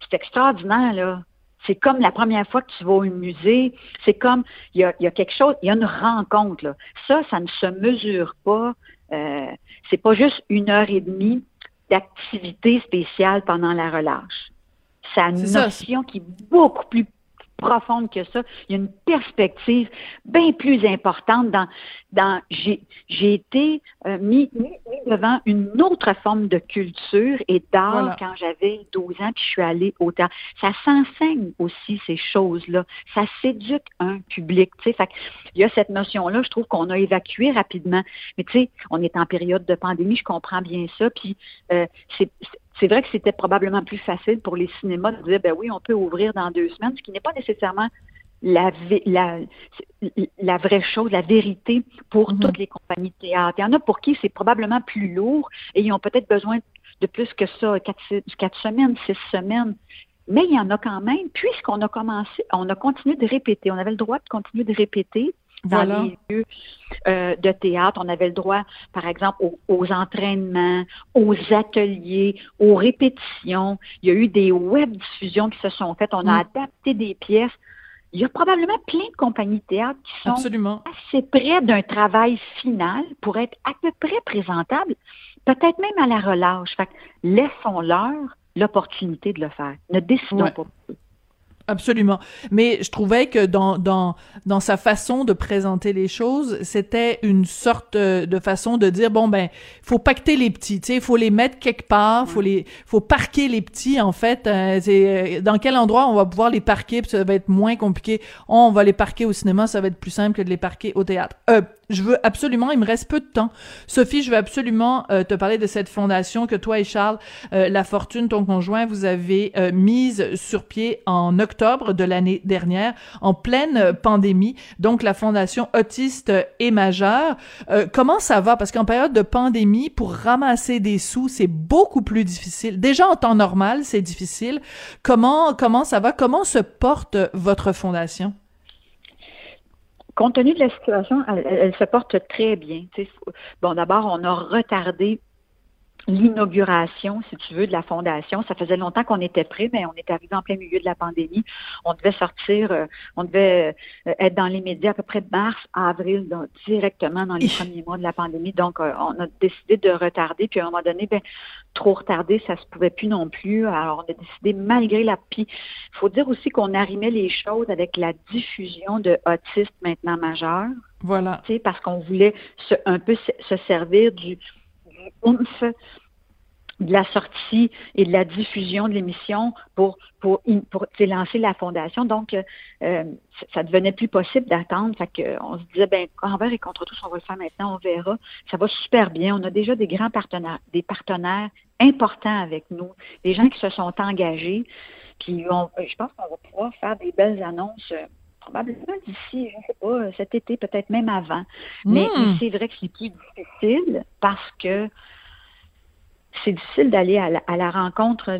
C'est extraordinaire, là. C'est comme la première fois que tu vas au musée. C'est comme, il y a, y a quelque chose, il y a une rencontre, là. Ça, ça ne se mesure pas. Euh, c'est pas juste une heure et demie d'activité spéciale pendant la relâche. Une C'est ça. notion qui est beaucoup plus profonde que ça. Il y a une perspective bien plus importante dans dans j'ai j'ai été euh, mis, mis- devant une autre forme de culture et d'art Voilà. quand j'avais 12 ans puis je suis allée au théâtre. Ça s'enseigne aussi ces choses-là. Ça s'éduque un public, tu sais. Fait il y a cette notion-là, je trouve qu'on a évacué rapidement. Mais tu sais, on est en période de pandémie, je comprends bien ça. Puis euh, c'est c'est vrai que c'était probablement plus facile pour les cinémas de dire, ben oui, on peut ouvrir dans deux semaines, ce qui n'est pas nécessairement la, la, la vraie chose, la vérité pour Mhm. toutes les compagnies de théâtre. Il y en a pour qui c'est probablement plus lourd et ils ont peut-être besoin de plus que ça, quatre, quatre semaines, six semaines. Mais il y en a quand même, puisqu'on a commencé, on a continué de répéter. On avait le droit de continuer de répéter dans Voilà. les lieux euh, de théâtre. On avait le droit, par exemple, aux, aux entraînements, aux ateliers, aux répétitions. Il y a eu des web diffusions qui se sont faites. On a Mm. adapté des pièces. Il y a probablement plein de compagnies de théâtre qui sont Absolument. assez près d'un travail final pour être à peu près présentable, peut-être même à la relâche. Fait que laissons-leur l'opportunité de le faire. Ne décidons Ouais. pas. Absolument. Mais je trouvais que dans, dans, dans sa façon de présenter les choses, c'était une sorte euh, de façon de dire, bon, ben, faut pacter les petits, tu sais, faut les mettre quelque part, faut les, faut parquer les petits, en fait. euh, c'est, euh, dans quel endroit on va pouvoir les parquer, puis ça va être moins compliqué. Oh, on va les parquer au cinéma, ça va être plus simple que de les parquer au théâtre. Euh, je veux absolument, il me reste peu de temps. Sophie, je veux absolument euh, te parler de cette fondation que toi et Charles, euh, La Fortune, ton conjoint, vous avez euh, mise sur pied en octobre de l'année dernière, en pleine euh, pandémie. Donc, la fondation Autiste et Majeur. Euh, comment ça va? Parce qu'en période de pandémie, pour ramasser des sous, c'est beaucoup plus difficile. Déjà, en temps normal, c'est difficile. Comment, comment ça va? Comment se porte votre fondation? Compte tenu de la situation, elle, se porte très bien. Bon, d'abord, on a retardé l'inauguration, si tu veux, de la fondation. Ça faisait longtemps qu'on était prêt, mais on est arrivé en plein milieu de la pandémie. On devait sortir, euh, on devait euh, être dans les médias à peu près de mars à avril, donc, directement dans les premiers mois de la pandémie. Donc, euh, on a décidé de retarder. Puis à un moment donné, ben, trop retardé, ça se pouvait plus non plus. Alors, on a décidé, malgré la... Puis, il faut dire aussi qu'on arrimait les choses avec la diffusion de autistes maintenant majeurs Voilà. tu sais, parce qu'on voulait se, un peu se, se servir du de la sortie et de la diffusion de l'émission pour pour, pour lancer la fondation. Donc, euh, euh, ça- devenait plus possible d'attendre. Fait que, on se disait, ben, envers et contre tous, on va le faire maintenant, on verra. Ça va super bien. On a déjà des grands partenaires, des partenaires importants avec nous, des gens qui se sont engagés. Puis, je pense qu'on va pouvoir faire des belles annonces. Euh, Probablement d'ici, je ne sais pas, cet été, peut-être même avant. Mais, Mm. mais c'est vrai que c'est plus difficile parce que c'est difficile d'aller à la, à la rencontre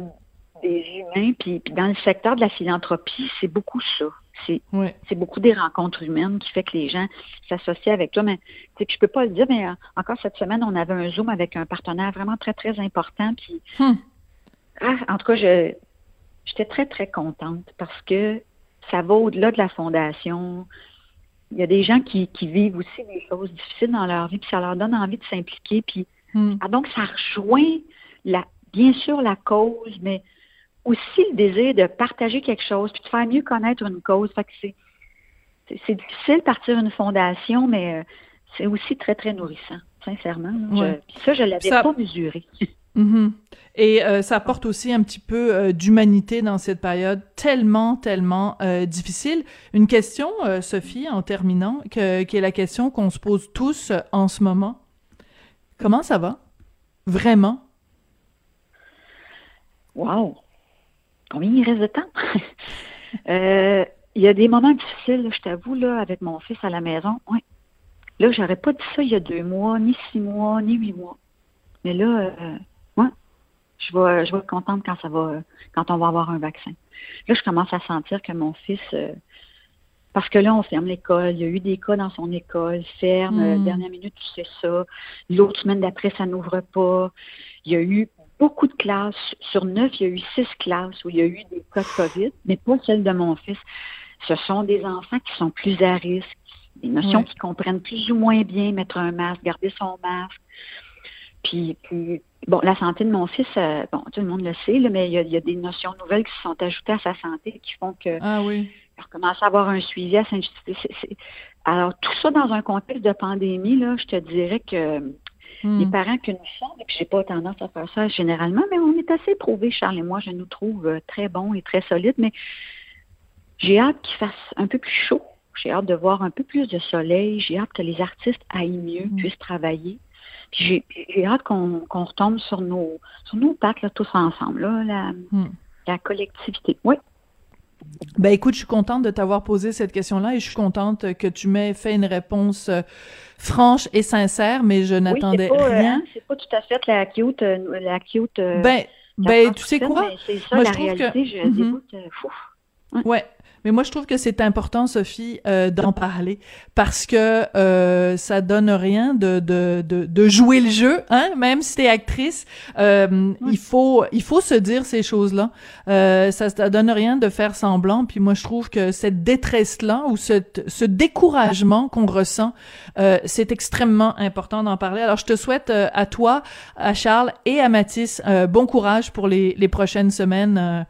des humains. Puis, puis dans le secteur de la philanthropie, c'est beaucoup ça. C'est beaucoup des rencontres humaines qui fait que les gens s'associent avec toi. Mais puis je peux pas le dire, mais euh, encore cette semaine, on avait un Zoom avec un partenaire vraiment très, très important. Puis, Hmm. ah, en tout cas, je j'étais très, très contente parce que ça va au-delà de la fondation. Il y a des gens qui, qui vivent aussi des choses difficiles dans leur vie, puis ça leur donne envie de s'impliquer. Puis Hmm. ah, donc, ça rejoint la, bien sûr la cause, mais aussi le désir de partager quelque chose, puis de faire mieux connaître une cause. Fait que c'est, c'est, difficile de partir une fondation, mais euh, c'est aussi très, très nourrissant, sincèrement. Je- ça, je l'avais Ça- pas mesuré. Mhm. Et euh, ça apporte aussi un petit peu euh, d'humanité dans cette période tellement, tellement euh, difficile. Une question, euh, Sophie, en terminant, que, qui est la question qu'on se pose tous euh, en ce moment. Comment ça va? Vraiment? Wow! Combien il reste de temps? Euh, il y a des moments difficiles, je t'avoue, là, avec mon fils à la maison. Oui. Là, j'aurais pas dit ça il y a deux mois, ni six mois, ni huit mois. Mais là, euh, ouais, je vais, je vais être contente quand ça va, quand on va avoir un vaccin. Là, je commence à sentir que mon fils, euh, parce que là, on ferme l'école. Il y a eu des cas dans son école, ferme, Mm. dernière minute, tu sais ça. L'autre semaine d'après, ça n'ouvre pas. Il y a eu beaucoup de classes. Sur neuf, il y a eu six classes où il y a eu des cas de COVID, mais pas celle de mon fils. Ce sont des enfants qui sont plus à risque, des notions Ouais. qui comprennent plus ou moins bien mettre un masque, garder son masque. Puis, puis bon, la santé de mon fils, euh, bon, tout le monde le sait, là, mais il y, a, il y a des notions nouvelles qui se sont ajoutées à sa santé qui font que Ah oui. il recommence à avoir un suivi à c'est- Alors, tout ça dans un contexte de pandémie, là, je te dirais que Hmm. les parents que nous sommes, et puis j'ai pas tendance à faire ça généralement, mais on est assez éprouvés, Charles et moi, je nous trouve euh, très bons et très solides, mais j'ai hâte qu'il fasse un peu plus chaud. J'ai hâte de voir un peu plus de soleil. J'ai hâte que les artistes aillent mieux, Mm. puissent travailler. Puis j'ai, hâte qu'on, qu'on retombe sur nos, sur nos pattes, là, tous ensemble, là, la, Mm. la collectivité. Oui. Ben écoute, je suis contente de t'avoir posé cette question-là et je suis contente que tu m'aies fait une réponse euh, franche et sincère, mais je n'attendais oui, c'est pas, euh, rien. c'est pas tout à fait la cute, euh, la cute. ben, ben, tu sais quoi? mais C'est ça Moi, la je trouve que-. Je Mhm. Ouais. Mais moi, je trouve que c'est important, Sophie, euh, d'en parler parce que euh, ça donne rien de, de, de, de jouer le jeu, hein. Même si t'es actrice, euh, il faut il faut se dire ces choses-là. Euh, ça, ça donne rien de faire semblant. Puis moi, je trouve que cette détresse-là ou ce, ce découragement qu'on ressent, euh, c'est extrêmement important d'en parler. Alors, je te souhaite euh, à toi, à Charles et à Mathis euh, bon courage pour les, les prochaines semaines.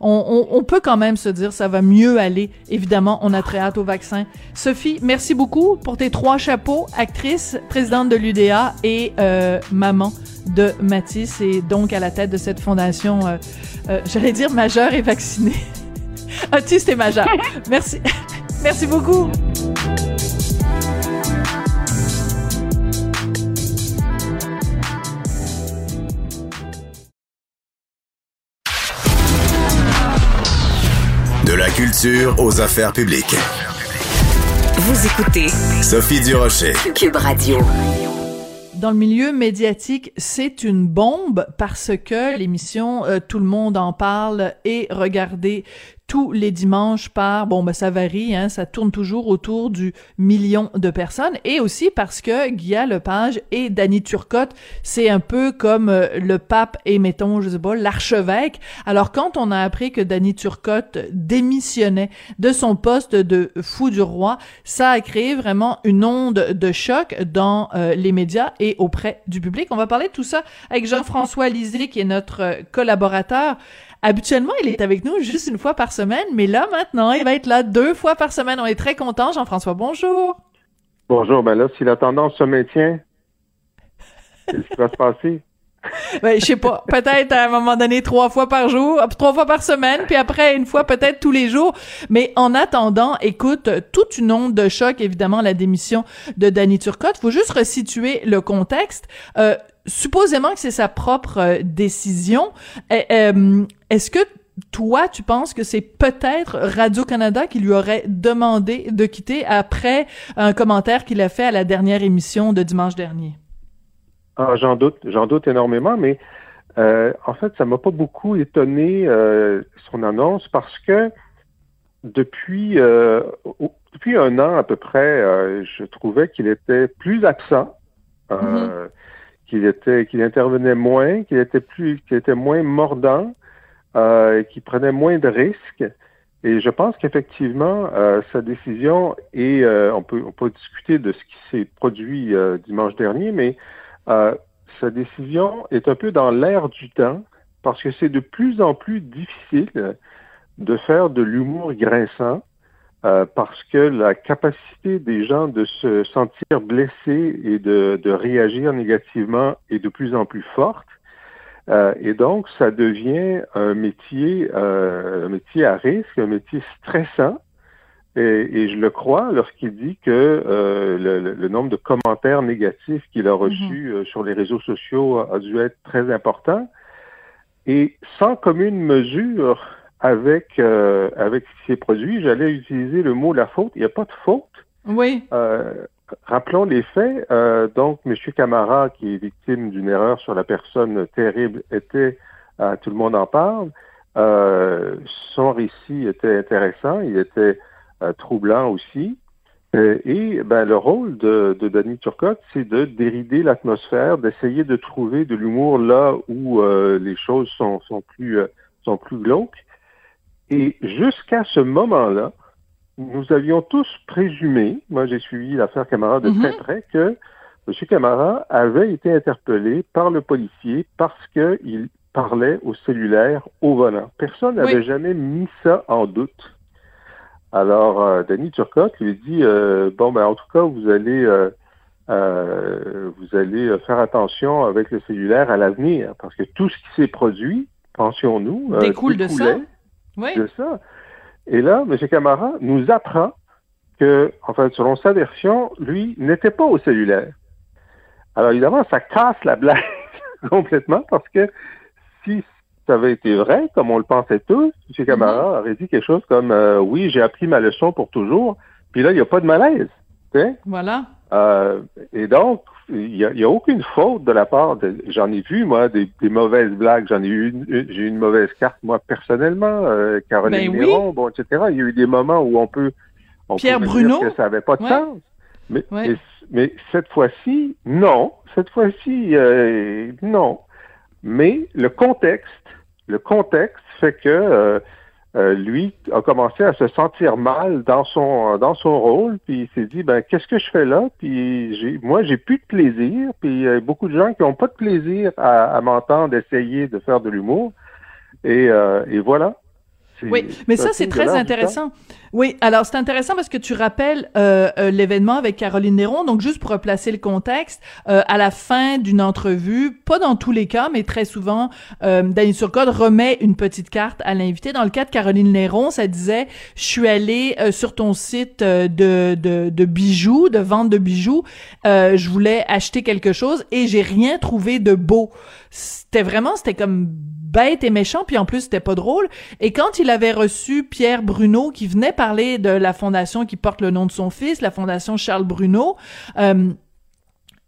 On, on- on peut quand même se dire ça va mieux aller. Évidemment, on a très hâte au vaccin. Sophie, merci beaucoup pour tes trois chapeaux, actrice, présidente de l'UDA et euh, maman de Mathis et donc à la tête de cette fondation, euh, euh, j'allais dire majeure et vaccinée. Autiste et majeur. Merci. Merci beaucoup. Culture aux affaires publiques. Vous écoutez Sophie Durocher. Cube Radio. dans le milieu médiatique, c'est une bombe parce que l'émission euh, Tout le monde en parle est regardée tous les dimanches par, bon, ben, ça varie, hein, ça tourne toujours autour du million de personnes et aussi parce que Guy Lepage et Danny Turcotte, c'est un peu comme euh, le pape et, mettons, je sais pas, l'archevêque. Alors, quand on a appris que Danny Turcotte démissionnait de son poste de fou du roi, ça a créé vraiment une onde de choc dans euh, les médias et auprès du public. On va parler de tout ça avec Jean-François Lisée, qui est notre euh, collaborateur. Habituellement, il est avec nous juste une fois par semaine, mais là, maintenant, il va être là deux fois par semaine. On est très content. Jean-François, bonjour. Bonjour, ben là, si la tendance se maintient, qu'est-ce qui va se passer? Ben, je sais pas, peut-être à un moment donné trois fois par jour, hop, trois fois par semaine, puis après une fois peut-être tous les jours. Mais en attendant, écoute, toute une onde de choc, évidemment, la démission de Danny Turcotte. Faut juste resituer le contexte. Euh, supposément que c'est sa propre euh, décision. Eh, euh, Est-ce que toi, tu penses que c'est peut-être Radio-Canada qui lui aurait demandé de quitter après un commentaire qu'il a fait à la dernière émission de dimanche dernier? Ah, j'en doute, j'en doute énormément, mais euh, en fait, ça m'a pas beaucoup étonné euh, son annonce parce que depuis euh, un an à peu près, je trouvais qu'il était plus absent, euh, qu'il était qu'il intervenait moins, qu'il était plus qu'il était moins mordant, euh, qu'il prenait moins de risques. Et je pense qu'effectivement, euh, sa décision et on peut on peut discuter de ce qui s'est produit euh, dimanche dernier, mais euh, sa décision est un peu dans l'air du temps parce que c'est de plus en plus difficile de faire de l'humour grinçant euh, parce que la capacité des gens de se sentir blessés et de, de réagir négativement est de plus en plus forte. Euh, et donc, ça devient un métier, euh, un métier à risque, un métier stressant. Et, je le crois lorsqu'il dit que euh, le, nombre de commentaires négatifs qu'il a reçus mhm. euh, sur les réseaux sociaux a, dû être très important. Et sans commune mesure avec, euh, avec ces produits, j'allais utiliser le mot la faute. Il n'y a pas de faute. Oui. rappelons les faits. donc, M. Camara, qui est victime d'une erreur sur la personne terrible, était, tout le monde en parle. son récit était intéressant. Il était euh, troublant aussi. Euh, et ben, le rôle de, de Danny Turcotte, c'est de dérider l'atmosphère, d'essayer de trouver de l'humour là où euh, les choses sont, sont plus sont plus glauques. Et jusqu'à ce moment-là, nous avions tous présumé, moi j'ai suivi l'affaire Camara de très mhm. près, que M. Camara avait été interpellé par le policier parce qu'il parlait au cellulaire au volant. Personne n'avait jamais mis ça en doute. Alors, euh, Denis Turcotte lui dit euh, bon, ben en tout cas, vous allez euh, vous allez faire attention avec le cellulaire à l'avenir, parce que tout ce qui s'est produit, pensions-nous, découle de ça. Oui. De ça. Et là, M. Camara nous apprend que, en fait, selon sa version, lui n'était pas au cellulaire. Alors évidemment, ça casse la blague complètement parce que si ça avait été vrai, comme on le pensait tous, M. Camara mhm. aurait dit quelque chose comme euh, Oui, j'ai appris ma leçon pour toujours. Puis là, il n'y a pas de malaise. Voilà. Euh, et donc, il n'y a, aucune faute de la part de. J'en ai vu, moi, des, mauvaises blagues. J'en ai eu une, j'ai eu une mauvaise carte, moi, personnellement. Euh, Caroline ben bon, etc. Il y a eu des moments où on peut. On Pierre Bruno. Dire que ça n'avait pas de sens. Mais, mais, cette fois-ci, non. Cette fois-ci, non. Mais le contexte le contexte fait que euh, lui a commencé à se sentir mal dans son dans son rôle, puis il s'est dit ben qu'est-ce que je fais là? Puis j'ai moi j'ai plus de plaisir, puis il y a beaucoup de gens qui n'ont pas de plaisir à, m'entendre essayer de faire de l'humour, et, euh, et voilà. Oui, mais ça, c'est très intéressant. Oui, alors c'est intéressant parce que tu rappelles euh, euh, l'événement avec Caroline Néron. Donc, juste pour replacer le contexte, euh, à la fin d'une entrevue, pas dans tous les cas, mais très souvent, euh, Danny Turcotte remet une petite carte à l'invité. Dans le cas de Caroline Néron, ça disait « Je suis allée sur ton site de, de, de, bijoux, de vente de bijoux. je voulais acheter quelque chose et j'ai rien trouvé de beau. » C'était vraiment, c'était comme bête et méchant, puis en plus c'était pas drôle. Et quand il avait reçu Pierre Bruno, qui venait parler de la fondation qui porte le nom de son fils, la fondation Charles Bruno, euh,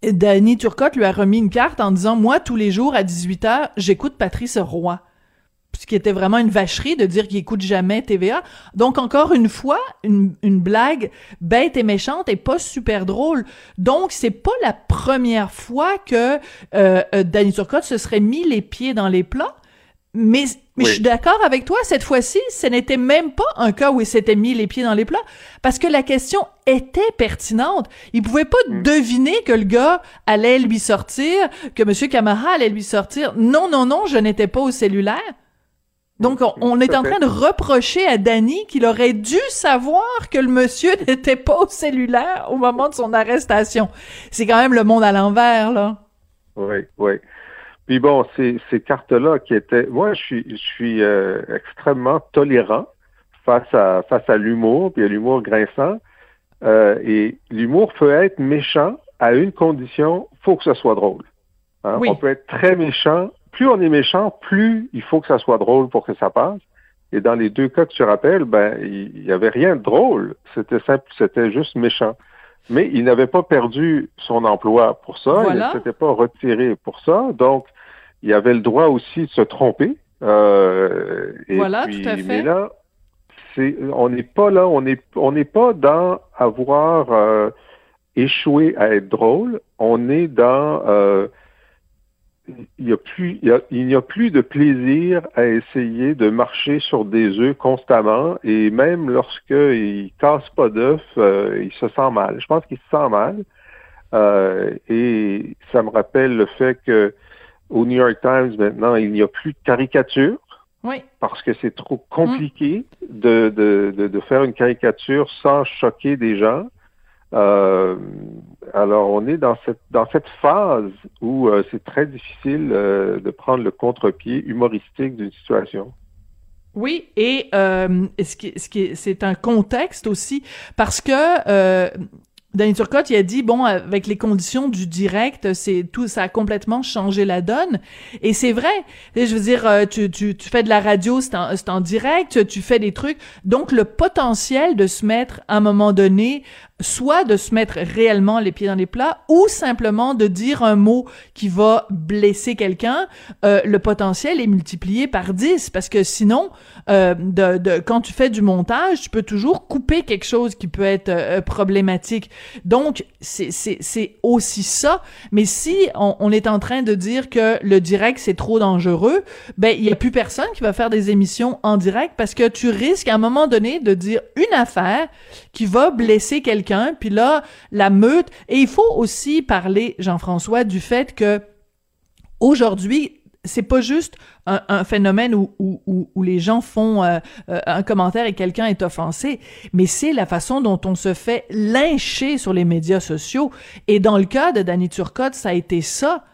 Danny Turcotte lui a remis une carte en disant moi tous les jours à 18h j'écoute Patrice Roy ce qui était vraiment une vacherie de dire qu'il écoute jamais TVA. Donc encore une fois, une, une, blague bête et méchante et pas super drôle. Donc c'est pas la première fois que euh, euh Danny Turcotte se serait mis les pieds dans les plats. Mais, mais je suis d'accord avec toi, cette fois-ci, ce n'était même pas un cas où il s'était mis les pieds dans les plats, parce que la question était pertinente. Il pouvait pas mm. deviner que le gars allait lui sortir, que M. Camara allait lui sortir. Non, non, non, je n'étais pas au cellulaire. Donc, on, est en train de reprocher à Danny qu'il aurait dû savoir que le monsieur n'était pas au cellulaire au moment de son arrestation. C'est quand même le monde à l'envers, là. Oui, oui. Puis bon, ces, ces cartes-là qui étaient... Moi, je suis, je suis euh, extrêmement tolérant face à, face à l'humour, puis à l'humour grinçant. Euh, et l'humour peut être méchant à une condition, faut que ce soit drôle. Hein? On peut être très méchant. Plus on est méchant, plus il faut que ça soit drôle pour que ça passe. Et dans les deux cas que tu rappelles, ben, il n'y avait rien de drôle. C'était simple, c'était juste méchant. Mais il n'avait pas perdu son emploi pour ça. Il ne s'était pas retiré pour ça. Donc, il avait le droit aussi de se tromper. Euh, voilà, tout à fait. Mais là, c'est, on n'est pas là, on n'est on n'est pas dans avoir euh, échoué à être drôle. On est dans euh, il y a plus il, n'y a plus de plaisir à essayer de marcher sur des œufs constamment et même lorsqu'il casse pas d'œufs, euh, il se sent mal. Je pense qu'il se sent mal. et ça me rappelle le fait que au New York Times, maintenant, il n'y a plus de caricature. Oui. Parce que c'est trop compliqué de, de, de, faire une caricature sans choquer des gens. Euh, alors, on est dans cette, dans cette phase où euh, c'est très difficile euh, de prendre le contre-pied humoristique d'une situation. Oui, et ce qui, ce qui, c'est un contexte aussi parce que Danny Turcotte, il a dit bon, avec les conditions du direct, c'est tout, ça a complètement changé la donne. Et c'est vrai. Je veux dire, tu, tu, tu fais de la radio, c'est en, en, direct, tu fais des trucs. Donc le potentiel de se mettre à un moment donné soit de se mettre réellement les pieds dans les plats ou simplement de dire un mot qui va blesser quelqu'un, euh, le potentiel est multiplié par 10 parce que sinon, euh, de, de, quand tu fais du montage, tu peux toujours couper quelque chose qui peut être euh, problématique. Donc, c'est aussi ça. Mais si on, on, est en train de dire que le direct, c'est trop dangereux, ben, il y a plus personne qui va faire des émissions en direct parce que tu risques à un moment donné de dire une affaire qui va blesser quelqu'un puis là, la meute. Et il faut aussi parler, Jean-François, du fait que aujourd'hui, c'est pas juste un, phénomène où, les gens font euh, euh, un commentaire et quelqu'un est offensé, mais c'est la façon dont on se fait lyncher sur les médias sociaux. Et dans le cas de Danny Turcotte, ça a été ça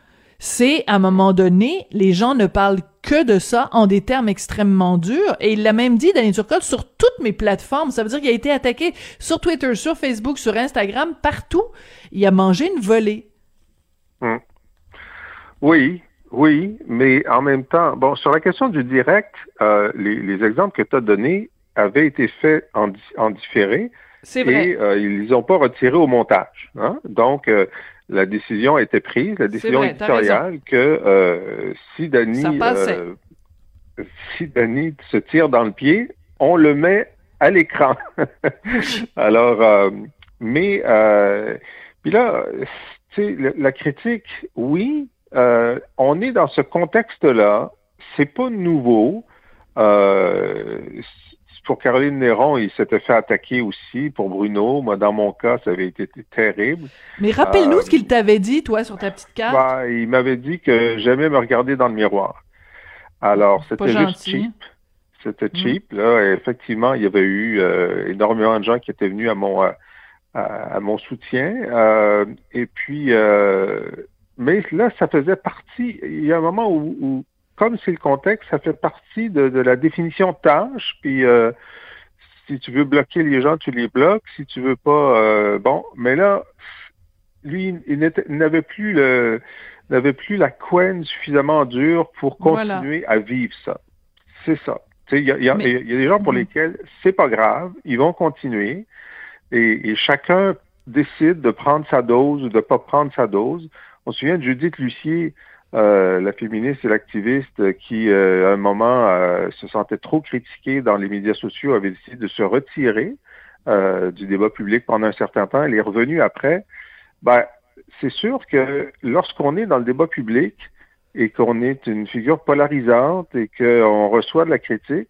c'est à un moment donné, les gens ne parlent que de ça en des termes extrêmement durs. Et il l'a même dit, Danny Turcotte, sur toutes mes plateformes. Ça veut dire qu'il a été attaqué sur Twitter, sur Facebook, sur Instagram, partout. Il a mangé une volée. Hmm. Oui, oui, mais en même temps, bon, sur la question du direct, euh, les, exemples que tu as donnés avaient été faits en, en différé. C'est vrai. Et euh, ils les ont pas retirés au montage. Hein? Donc, euh, la décision a été prise, la décision éditoriale, que euh, si Denis euh, si Denis se tire dans le pied, on le met à l'écran. Alors, euh, mais puis là, tu sais, la critique, oui, on est dans ce contexte-là, c'est pas nouveau pour Caroline Néron, il s'était fait attaquer aussi. Pour Bruno, moi, dans mon cas, ça avait été terrible. Mais rappelle-nous ce qu'il t'avait dit, toi, sur ta petite carte. Bah, il m'avait dit que j'aimais me regarder dans le miroir. Alors, c'était juste cheap. C'était mm. cheap. Là, effectivement, il y avait eu euh, énormément de gens qui étaient venus à mon à, mon soutien. Euh, et puis, euh, mais là, ça faisait partie. Il y a un moment où comme c'est le contexte, ça fait partie de, la définition de tâche. Puis euh, si tu veux bloquer les gens, tu les bloques. Si tu veux pas, euh, bon. Mais là, lui, il n'avait plus le n'avait plus la couenne suffisamment dure pour continuer à vivre ça. C'est ça. Il y, y, a des gens pour mhm. lesquels c'est pas grave, ils vont continuer et, et, chacun décide de prendre sa dose ou de pas prendre sa dose. On se souvient de Judith Lucier, euh, la féministe et l'activiste qui, euh, à un moment, euh, se sentait trop critiquée dans les médias sociaux, avait décidé de se retirer du débat public pendant un certain temps. Elle est revenue après. Ben, c'est sûr que lorsqu'on est dans le débat public et qu'on est une figure polarisante et qu'on reçoit de la critique,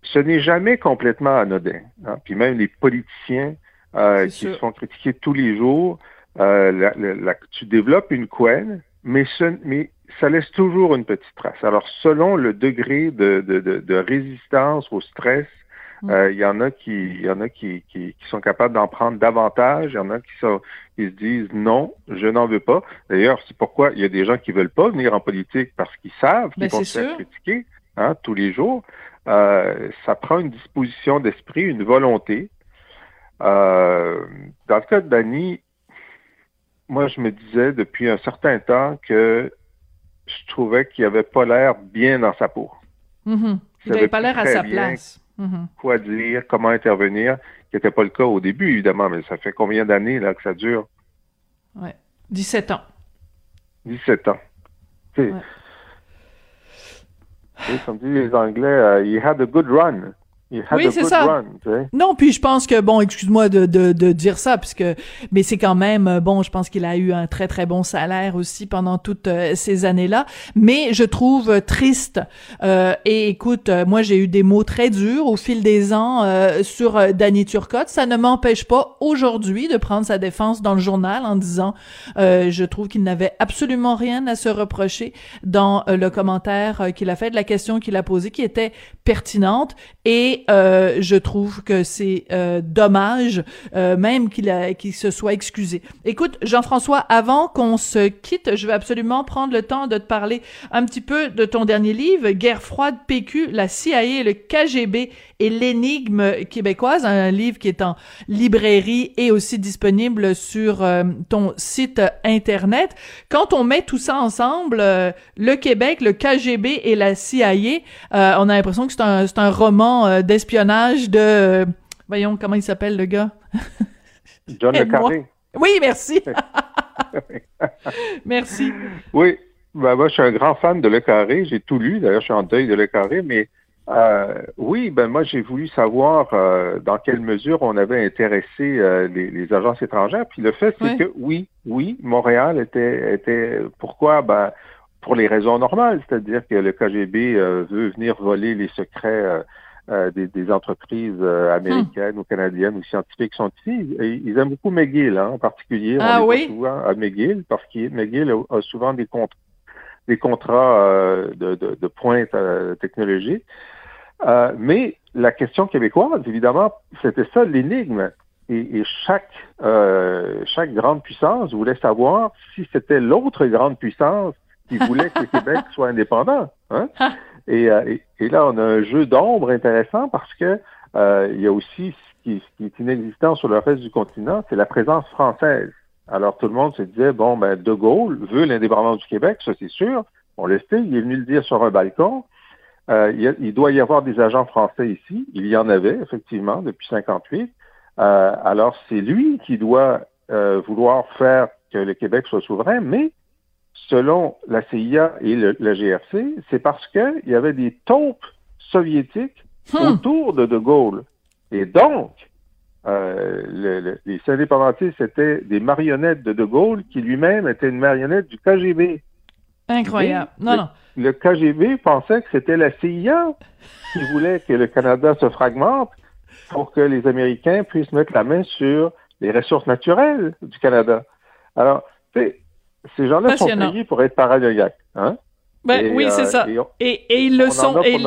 ce n'est jamais complètement anodin. Hein. Puis même les politiciens qui se font critiquer tous les jours, tu développes une couenne, mais, ce, mais ça laisse toujours une petite trace. Alors, selon le degré de, de, de, résistance au stress, mm. euh, il y en a qui, il y en a qui, qui, sont capables d'en prendre davantage. Il y en a qui sont, qui se disent non, je n'en veux pas. D'ailleurs, c'est pourquoi il y a des gens qui veulent pas venir en politique parce qu'ils savent qu'ils ben, vont se faire critiquer hein, tous les jours. Euh, ça prend une disposition d'esprit, une volonté. Euh, dans le cas de Dany, moi, je me disais depuis un certain temps que je trouvais qu'il n'avait pas l'air bien dans sa peau. Mm-hmm. Il n'avait pas l'air à sa place. Mm-hmm. Quoi dire, comment intervenir, qui n'était pas le cas au début, évidemment, mais ça fait combien d'années là que ça dure? Oui, 17 ans. 17 ans. Ouais. Comme disent les Anglais, uh, he had a good run oui, c'est ça. non, puis je pense que bon, excuse-moi de, de, de, dire ça, puisque mais c'est quand même euh, bon. Je pense qu'il a eu un très très bon salaire aussi pendant toutes euh, ces années-là. Mais je trouve triste. Euh, et écoute, moi j'ai eu des mots très durs au fil des ans sur Danny Turcotte. Ça ne m'empêche pas aujourd'hui de prendre sa défense dans le journal en disant, je trouve qu'il n'avait absolument rien à se reprocher dans le commentaire qu'il a fait, de la question qu'il a posée, qui était pertinente et et euh, je trouve que c'est euh, dommage, euh, même qu'il qu'il se soit excusé. Écoute, Jean-François, avant qu'on se quitte, je vais absolument prendre le temps de te parler un petit peu de ton dernier livre, Guerre froide, PQ, la CIA le KGB et l'énigme québécoise, un livre qui est en librairie et aussi disponible sur ton site internet. Quand on met tout ça ensemble, le Québec, le KGB et la CIA, on a l'impression que c'est un, un roman euh, d'espionnage de... Euh, voyons, comment il s'appelle, le gars? John Le Carré. Oui, merci. merci. Oui, ben, moi, je suis un grand fan de Le Carré. J'ai tout lu. D'ailleurs, je suis en deuil de Le Carré, mais euh, oui, ben moi j'ai voulu savoir dans quelle mesure on avait intéressé les, agences étrangères. Puis le fait, c'est que oui, oui, Montréal était était pourquoi? Ben pour les raisons normales, c'est-à-dire que le KGB veut venir voler les secrets euh, des, entreprises euh, américaines ou canadiennes ou scientifiques sont ici. ils aiment beaucoup McGill, hein, en particulier. Ah oui? Souvent à McGill, parce que McGill a, souvent des, contrats des contrats euh, de, de, pointe technologique. mais la question québécoise, évidemment, c'était ça l'énigme. Et, chaque chaque grande puissance voulait savoir si c'était l'autre grande puissance qui voulait que le Québec soit indépendant. Hein? Euh, et, là, on a un jeu d'ombre intéressant parce que euh, il y a aussi ce qui, est inexistant sur le reste du continent, c'est la présence française. Alors tout le monde se disait bon ben De Gaulle veut l'indépendance du Québec, ça c'est sûr. On le sait, il est venu le dire sur un balcon. Euh, il, doit y avoir des agents français ici. Il y en avait effectivement depuis 58. alors c'est lui qui doit vouloir faire que le Québec soit souverain, mais selon la CIA et le, la GRC, c'est parce qu'il y avait des taupes soviétiques hmm. autour de De Gaulle. Et donc, euh, les indépendantistes étaient des marionnettes de De Gaulle, qui lui-même était une marionnette du KGB. Incroyable. non, le, non. Le KGB pensait que c'était la CIA qui voulait que le Canada se fragmente pour que les Américains puissent mettre la main sur les ressources naturelles du Canada. Alors, tu ces gens-là sont payés pour être paranoïaques. Hein? Ben, oui, c'est euh, ça. Et, et, ils le sont. et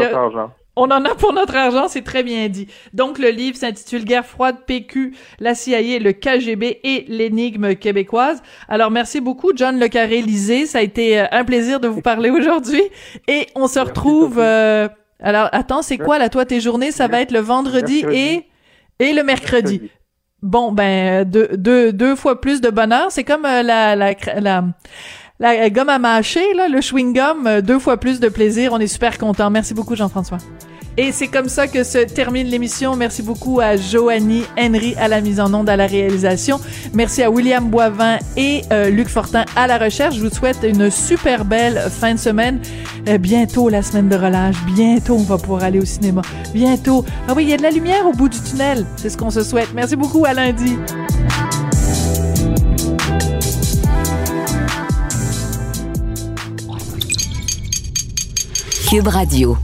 On en a pour notre argent, c'est très bien dit. Donc, le livre s'intitule Guerre froide, PQ, la CIA, le KGB et l'énigme québécoise. Alors, merci beaucoup, John Le Carré Lisée. Ça a été euh, un plaisir de vous parler aujourd'hui. Et on se retrouve... Euh, alors, attends, c'est quoi, là, toi, tes journées? Ça va être le vendredi et, et le mercredi. Bon, ben, deux, deux, deux fois plus de bonheur. C'est comme euh, la, la, la, la, gomme à mâcher, là, le chewing-gum, euh, deux fois plus de plaisir. On est super content. Merci beaucoup, Jean-François. Et c'est comme ça que se termine l'émission. Merci beaucoup à Joanie Henry à la mise en onde, à la réalisation. Merci à William Boivin et euh, Luc Fortin à la recherche. Je vous souhaite une super belle fin de semaine. Euh, bientôt la semaine de relâche. Bientôt on va pouvoir aller au cinéma. Bientôt. Ah oui, il y a de la lumière au bout du tunnel. C'est ce qu'on se souhaite. Merci beaucoup. À lundi. Cube Radio.